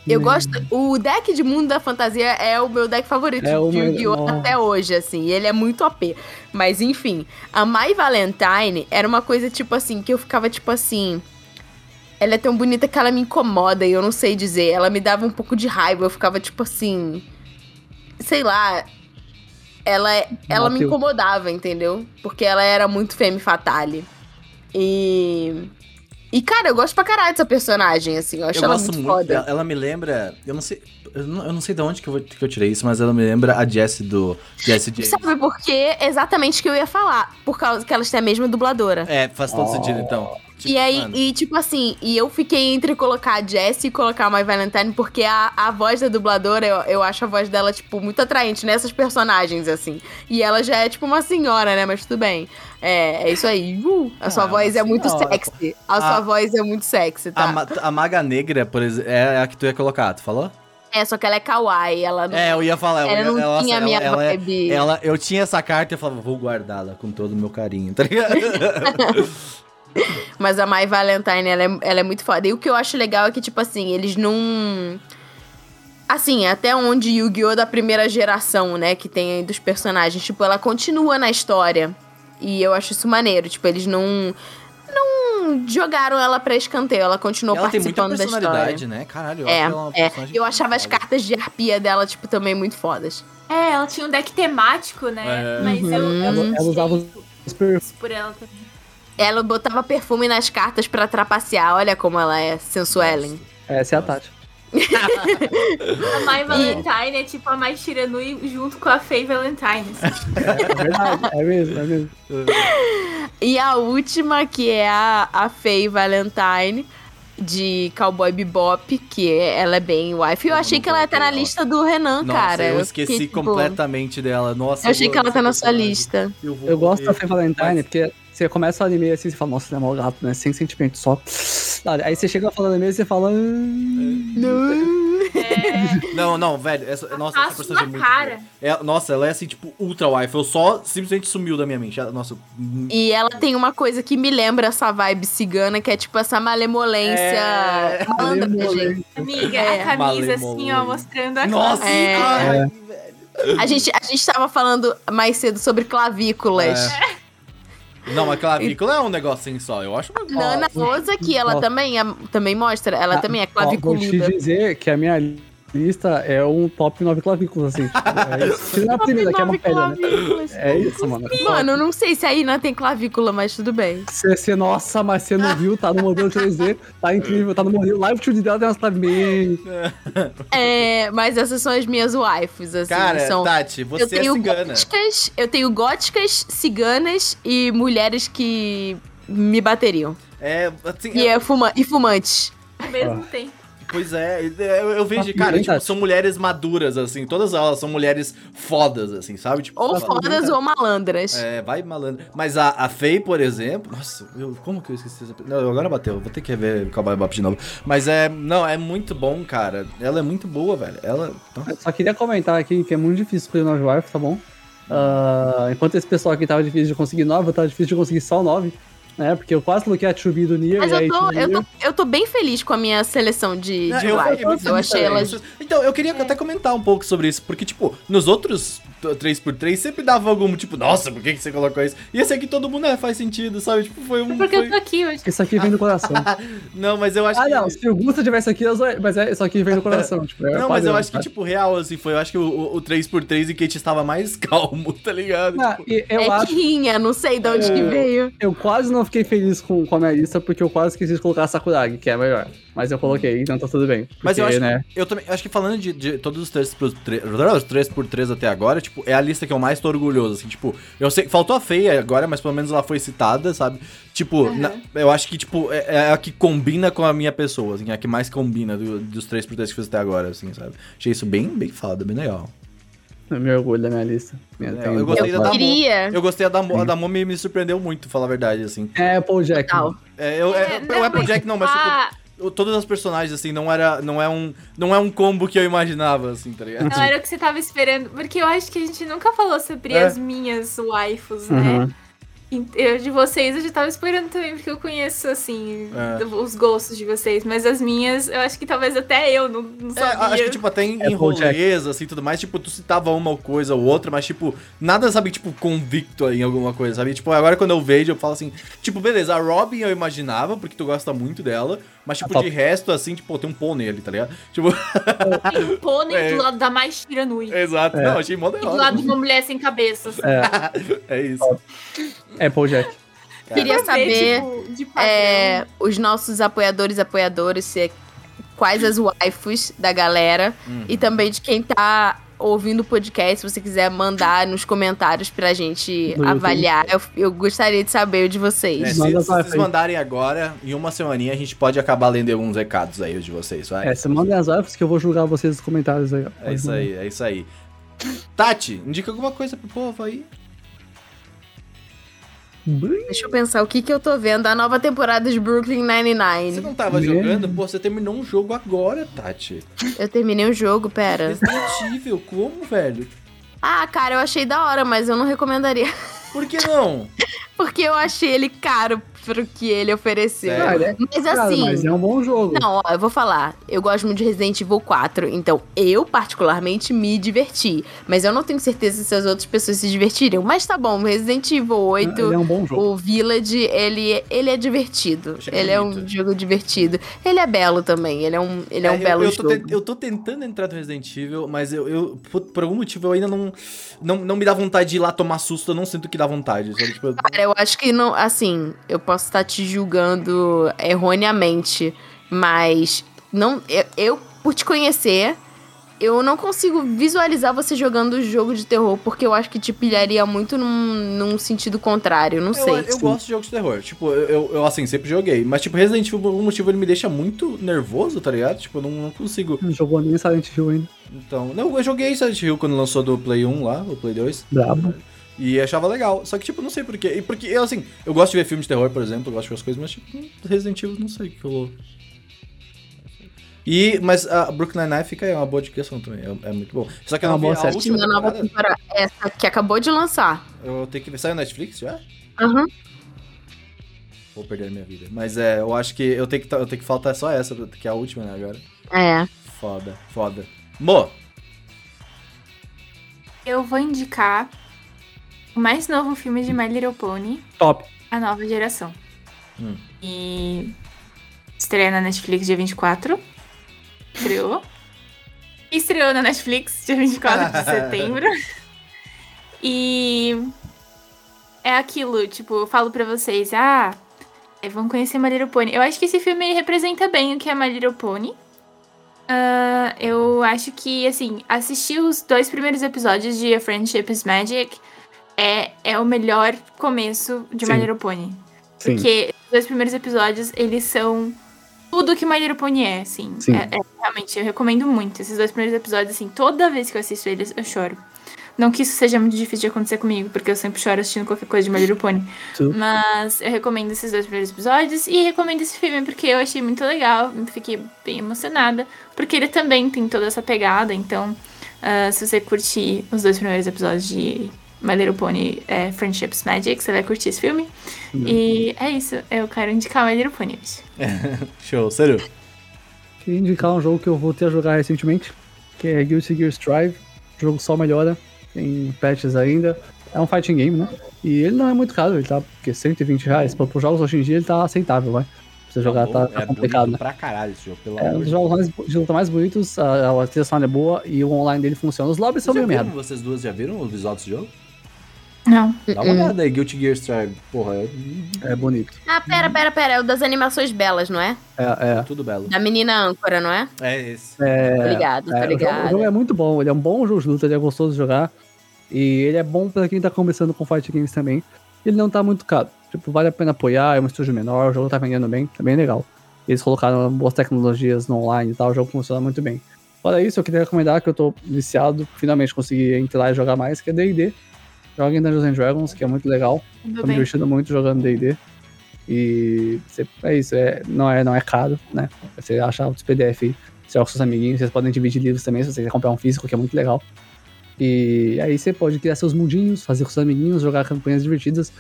Eu gosto. O deck de Mundo da Fantasia é o meu deck favorito É de Yu-Gi-Oh! Até hoje, assim. e Ele é muito OP. Mas enfim, a My Valentine era uma coisa tipo assim, que eu ficava tipo assim. Ela é tão bonita que ela me incomoda e eu não sei dizer. Ela me dava um pouco de raiva. Eu ficava tipo assim. Sei lá. Ela, ela me incomodava, entendeu? Porque ela era muito femme fatale. E. E, cara, eu gosto pra caralho dessa personagem, assim. Eu acho Eu ela gosto muito, muito. foda. Ela, ela me lembra. Eu não sei. Eu não, eu não sei de onde que eu, vou- que eu tirei isso, mas ela me lembra a Jessie do. Jessie James. Sabe por quê? Exatamente o que eu ia falar. Por causa que elas têm a mesma dubladora. É, faz todo Oh. sentido então. Tipo, e aí, mano, e tipo assim, e eu fiquei entre colocar a Jessie e colocar a My Valentine, porque a, a voz da dubladora, eu, eu acho a voz dela, tipo, muito atraente nessas personagens, assim. E ela já é, tipo, uma senhora, né? Mas tudo bem. É, é isso aí. Uh, a sua Ah, voz é muito senhora. sexy. A Ah. sua voz é muito sexy, tá? a, a Maga Negra, por exemplo, é a que tu ia colocar, tu falou? É, só que ela é kawaii, ela não, É, eu ia falar. eu ela ia- não ela, tinha a ela- minha ela, é- vibe. ela- Eu tinha essa carta e eu falava, vou guardá-la com todo o meu carinho, tá ligado? Mas a My Valentine, ela é, ela é muito foda. E o que eu acho legal é que, tipo assim, eles não. Assim, até onde Yu-Gi-Oh! da primeira geração, né? Que tem aí dos personagens. Tipo, ela continua na história. E eu acho isso maneiro. Tipo, eles não. Não jogaram ela pra escanteio. Ela continuou ela tem muita participando da história. personalidade, né? Caralho, eu É, acho ela uma é. personagem Eu achava as cartas de arpia dela, tipo, também muito fodas. É, ela tinha um deck temático, né? É. Mas eu, eu Uhum. Ela, não ela usava os perfis. por ela também. Ela botava perfume nas cartas pra trapacear. Olha como ela é sensuelen. Essa é a Tati. A My Valentine é tipo a mais Shiranui junto com a Faye Valentine. assim. É verdade, é mesmo, é mesmo. E a última, que é a, a Faye Valentine, de Cowboy Bebop, que é- ela é bem wife. Eu Eu achei que ela ia estar na coloquei ela. lista do Renan, Nossa, cara. eu fiquei, esqueci tipo, completamente dela. Nossa, Eu achei eu que ela tá na sua lista. Eu, Eu gosto da. Fê Valentine, Mas- porque você começa o anime assim, você fala, nossa, ele é mó gato, né? Sem sentimento, só. Aí você chega falando anime e você fala. "Hum". É, Não, não, velho. Essa, nossa, essa personagem é muito cara. É, nossa, ela é assim, tipo, ultra wife. Eu só simplesmente sumiu da minha mente. Nossa. hum, E ela tem uma coisa que me lembra essa vibe cigana, que é tipo essa malemolência É. malandragem. amiga, É. a camisa assim, ó, mostrando a Nossa, É. ai, A gente, a gente tava falando mais cedo sobre clavículas. É. Não, mas clavícula é um negocinho só, eu acho. Na Ana Rosa aqui, ela também, é- também mostra, ela também é Ó, Vou claviculida. te dizer que a minha lista é um top 9 clavículas, assim. tipo, é isso. A primeira, que é uma pedra, né? clavículas. É isso, mano. Mano, eu não sei se a Ina tem clavícula, mas tudo bem. Você, nossa, mas você não viu, tá no modelo 3D, tá incrível, tá no modelo Live to dela tem umas clavículas. É, mas essas são as minhas waifus, assim. Cara, são... Tati, eu você é tenho cigana. góticas, eu tenho góticas, ciganas e mulheres que me bateriam. É, assim, E, é- é fuma e fumantes. Ao mesmo tempo. Pois é, eu, eu vejo, Tá cara, tipo, Tati. são mulheres maduras, assim, todas elas são mulheres fodas, assim, sabe? Tipo, Ou fodas ou malandras. É, vai malandro. Mas a, a Faye, por exemplo. Nossa, eu- como que eu esqueci essa. Não, agora bateu. Vou ter que ver Cowboy Bop de novo. Mas é. Não, é muito bom, cara. Ela é muito boa, velho. Ela. Só queria comentar aqui que é muito difícil escolher 9 wife, tá bom? Ah, enquanto esse pessoal aqui tava difícil de conseguir 9, tava difícil de conseguir só 9. Né? Porque eu quase coloquei a Chubi do Nier Mas e eu tô, eu, Nier. tô, eu tô bem feliz com a minha seleção de, Não, de eu, Eu feliz achei elas. Então, eu queria até comentar um pouco sobre isso, porque, tipo, nos outros 3x3 sempre dava algum, tipo, nossa, por que, que você colocou isso? E esse aqui todo mundo é, faz sentido, sabe? Tipo, foi um. É porque foi- eu tô aqui hoje. Isso aqui vem do coração. Não, mas eu acho ah, que. não, se o Gusta tivesse aqui, eu mas é, isso aqui vem do coração. Tipo, é Não, mas eu acho que, tipo, real, assim, foi. Eu acho que o, o, o 3x3 em que a gente estava mais calmo, tá ligado? Ah, Tipo, e eu é acho tirrinha, não sei de onde que É. veio. Eu quase não fiquei feliz com, com a minha lista, porque eu quase esqueci de colocar a Sakuragi, que é a melhor. Mas eu coloquei, então tá tudo bem. Mas eu Porque, acho, né? eu também acho que falando de, de todos os 3 por 3, os 3 por 3 até agora, tipo, é a lista que eu mais tô orgulhoso, assim, tipo, eu sei, faltou a feia agora, mas pelo menos ela foi citada, sabe? Tipo, na- eu acho que, tipo, é, é a que combina com a minha pessoa, assim, é a que mais combina do- dos 3 por 3 que fiz até agora, assim, sabe? Achei isso bem, bem foda, bem legal. Me orgulho da minha lista. Minha- É, eu gostei da. Queria. Eu gostei da Mo, a da Mo me, surpreendeu muito, falar a verdade, assim. É, Paul Jack. Total. É, eu, é, É, o não, Applejack não, mas, tipo, Ah, todas as personagens, assim, não era, não é um, não é um combo que eu imaginava, assim, tá ligado? não era o que você tava esperando. Porque eu acho que a gente nunca falou sobre É. as minhas waifus, né? Uhum. Eu de vocês eu já tava esperando também, porque eu conheço, assim, É. os gostos de vocês. Mas as minhas, eu acho que talvez até eu não, não É, sabia. acho que, tipo, até em, É em rolês, assim, tudo mais, tipo, tu citava uma coisa ou outra, mas, tipo, nada, sabe, tipo, convicto em alguma coisa, sabe? Tipo, agora quando eu vejo, eu falo assim, tipo, beleza, a Robin eu imaginava, porque tu gosta muito dela, mas, tipo, top. de resto, assim, tipo, tem um pônei ali, tá ligado? Tipo, Tem um pônei É. do lado da mais Tiranui. exato, É. não, achei mó da E do lado de uma mulher sem cabeça. É isso. É Paul Jack. Queria saber tipo, é, os nossos apoiadores e apoiadoras, se é- quais as waifus da galera. Uhum. E também de quem tá ouvindo o podcast, se você quiser mandar nos comentários pra gente No avaliar. Eu, eu gostaria de saber o de vocês. É, se, se vocês mandarem agora, em uma semaninha, a gente pode acabar lendo alguns recados aí, de vocês, vai? É, você manda as wives que eu vou julgar vocês nos comentários aí. ó. É isso aí, é isso aí. Tati, indica alguma coisa pro povo aí. Deixa eu pensar o que que eu tô vendo. A nova temporada de Brooklyn Você Nine-Nine. não tava Mesmo? jogando? Pô, você terminou um jogo agora, Tati. Eu terminei o jogo, pera. Resident Evil, como, velho? Ah, cara, eu achei da hora, mas eu não recomendaria. Por que não? Porque eu achei ele caro pro que ele ofereceu. Sério? É Mas assim. mas é um bom jogo. Não, ó, eu vou falar. Eu gosto muito de Resident Evil 4, então eu, particularmente, me diverti. Mas eu não tenho certeza se as outras pessoas se divertiriam. Mas tá bom, Resident Evil 8, Ele é um bom jogo. o Village, ele, ele é divertido. Achei Ele é um jogo divertido. Ele é belo também, ele é um, ele é um eu, belo eu tô jogo. te- eu tô tentando entrar no Resident Evil, mas eu, eu por, por algum motivo eu ainda não, não. Não me dá vontade de ir lá tomar susto, eu não sinto que dá vontade. Sabe? Tipo, eu- Cara, eu acho que não. Assim, eu posso estar te julgando erroneamente, mas não. Eu, eu, por te conhecer, eu não consigo visualizar você jogando jogo de terror, porque eu acho que te pilharia muito num, num sentido contrário. Não eu, sei. eu gosto de jogos de terror. Tipo, eu, eu, eu, assim, sempre joguei. Mas, tipo, Resident Evil, por algum motivo, ele me deixa muito nervoso, tá ligado? Tipo, eu não, não consigo. Não jogou nem Silent Hill ainda. Então. Não, eu joguei Silent Hill quando lançou do Play 1 lá, o Play 2. Brabo. E achava legal. Só que, tipo, não sei porquê. E porque, eu, assim, eu gosto de ver filme de terror, por exemplo, eu gosto de ver as coisas, mas, tipo, Resident Evil, não sei o que rolou. E, mas a Brooklyn Nine-Nine fica aí, é uma boa indicação também. É, é muito bom. Só que eu É não uma boa a série. última nova temporada. Essa que acabou de lançar. Eu tenho que ver. Saiu na Netflix já? Aham. Vou perder a minha vida. Mas é, eu acho que eu tenho que, eu tenho que faltar só essa, que é a última, né, agora. É. Foda, foda. Mo, Eu vou indicar o mais novo filme de My Little Pony, Top. a nova geração. Hum. E estreia na Netflix dia 24. Estreou. Estreou na Netflix dia 24 de setembro. E é aquilo, tipo, eu falo pra vocês, ah, é, vão conhecer My Little Pony. Eu acho que esse filme representa bem o que é My Little Pony. Ah, eu acho que, assim, assistir os dois primeiros episódios de A Friendship is Magic é, é o melhor começo de My. Little Pony. Sim. Porque os dois primeiros episódios, eles são tudo que My Little Pony é, assim. Sim. É, é, realmente, eu recomendo muito. Esses dois primeiros episódios, assim, toda vez que eu assisto eles, eu choro. Não que isso seja muito difícil de acontecer comigo, porque eu sempre choro assistindo qualquer coisa de My Little Pony. Sim. Mas eu recomendo esses dois primeiros episódios e recomendo esse filme porque eu achei muito legal, fiquei bem emocionada, porque ele também tem toda essa pegada, então ah, se você curtir os dois primeiros episódios de My Little Pony é, Friendships Magic, você vai curtir esse filme. E é isso, eu quero indicar My Little Pony hoje. Show, sério. Queria indicar um jogo que eu voltei a jogar recentemente, que é Guilty Gear Strive. O jogo só melhora, tem patches ainda. É um fighting game, né? E ele não é muito caro, ele tá, porque 120 reais. Para os jogos hoje em dia ele tá aceitável, vai. Pra você jogar tá, tá é complicado, né? pra caralho esse jogo, pelo É um amor dos de jogos mais, de luta mais bonitos, a, a trilha sonora é boa e o online dele funciona. Os lobbies são meio merda. vocês duas já viram o visual desse jogo? Não. Dá uma olhada aí, Guilty Gear Strive. Porra, é É bonito. Ah, pera, pera, pera. É o das animações belas, não é? É, é. tudo belo. Da menina âncora, não é? É esse. Tô ligado, tô É, o, jogo, o ligado. jogo é muito bom, ele é um bom jogo de luta, ele é gostoso de jogar. E ele é bom pra quem tá começando com fight games também. Ele não tá muito caro. Tipo, vale a pena apoiar, é um estúdio menor, o jogo tá vendendo bem, tá bem legal. Eles colocaram boas tecnologias no online e tal, o jogo funciona muito bem. Fora isso, eu queria recomendar que eu tô viciado, finalmente consegui entrar e jogar mais, que é D&D. Joguem Dungeons and Dragons, que é muito legal. Tô me divertindo muito jogando D&D. E é isso, é, não, é, não é caro, né? Você acha os PDF aí, você joga com seus amiguinhos, vocês podem dividir livros também, se você quiser comprar um físico, que é muito legal. E aí você pode criar seus mundinhos, fazer com seus amiguinhos, jogar campanhas divertidas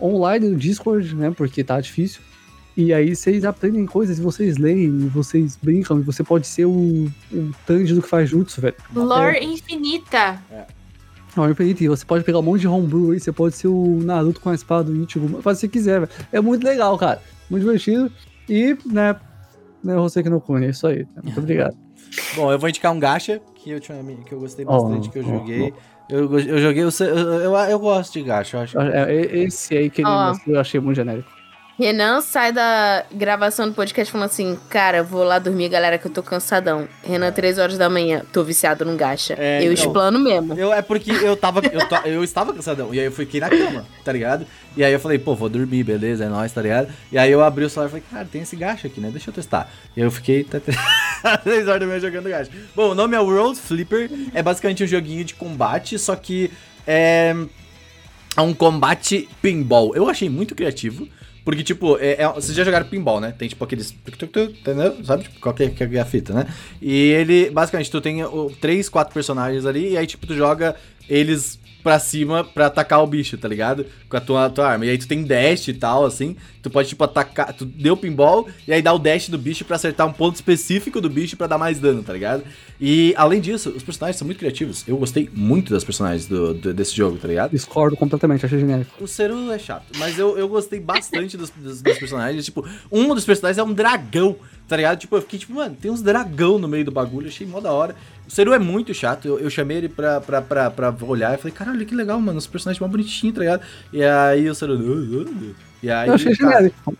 online no Discord, né? Porque tá difícil. E aí vocês aprendem coisas, e vocês leem, e vocês brincam, e você pode ser o, o Tanji do que faz jutsu, velho. Lore infinita. Não, infinito. E você pode pegar um monte de homebrew aí, você pode ser o Naruto com a espada do Ichigo, faz o que você quiser, velho. É muito legal, cara. Muito divertido. E, né, né você que não conhece, é isso aí. Muito obrigado. Bom, eu vou indicar um gacha que eu, tinha, que eu gostei Oh, bastante, que eu oh, joguei. Eu, go- eu joguei, eu, eu, eu gosto de gacha, eu acho. É, é, Esse aí que ele Ó. mostrou, eu achei muito genérico. Renan sai da gravação do podcast falando assim: Cara, vou lá dormir, galera, que eu tô cansadão. Renan, 3 horas da manhã, tô viciado num gacha. É, eu então. explano mesmo. Eu, é porque eu tava. Eu, ta- eu estava cansadão. E aí eu fiquei na cama, tá ligado? E aí eu falei, pô, vou dormir, beleza, é nóis, tá ligado? E aí eu abri o celular e falei, cara, tem esse gacha aqui, né? Deixa eu testar. E aí eu fiquei até 3 horas da manhã jogando gacha. Bom, o nome é World Flipper. É basicamente um joguinho de combate, só que é. É um combate pinball. Eu achei muito criativo. Porque, tipo, é, é- vocês já jogaram pinball, né? Tem, tipo, aqueles... Sabe? Tipo, qual que é, que é a fita, né? E ele, basicamente, tu tem o, três, quatro personagens ali, e aí, tipo, tu joga eles pra cima pra atacar o bicho, tá ligado? Com a tua, tua arma. E aí tu tem dash e tal, assim. Tu pode, tipo, atacar... Tu deu pinball, e aí dá o dash do bicho pra acertar um ponto específico do bicho pra dar mais dano, tá ligado? E, além disso, os personagens são muito criativos. Eu gostei muito das personagens do, do- desse jogo, tá ligado? Discordo completamente, achei genérico. O Seru é chato, mas eu, eu gostei bastante dos, dos, dos personagens. Tipo, um dos personagens é um dragão, tá ligado? Tipo, eu fiquei tipo, mano, tem uns dragão no meio do bagulho, achei mó da hora. O Seru é muito chato, eu, eu chamei ele pra, pra, pra, pra olhar e falei, caralho, que legal, mano, os personagens mó bonitinhos, tá ligado? E aí o Seru. E aí. Eu achei cara, genérico.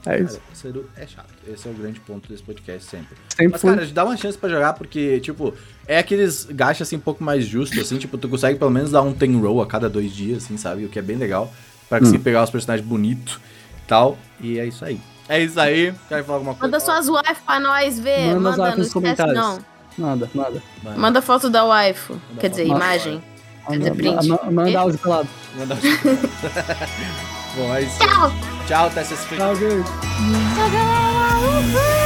É cara, isso. o Seru é chato. Esse é o grande ponto desse podcast sempre. Sempre Mas, cara, dá uma chance pra jogar, porque, tipo, é aqueles gachas, assim, um pouco mais justos, assim, tipo, tu consegue pelo menos dar um ten roll a cada dois dias, assim, sabe? O que é bem legal, pra conseguir pegar os personagens bonitos e tal, e é isso aí. É isso aí, quer falar alguma coisa? Manda suas wife pra nós ver. Manda Manda, nos esquece comentários. não. Nada, nada. Manda, Manda foto da waifu. Quer dizer, foto. imagem. Manda, Fazer print. ma- ma- manda áudio pelado. manda Bom, é isso. Tchau! Tchau, até sexta-feira. Tchau, gente. Tchau, galera!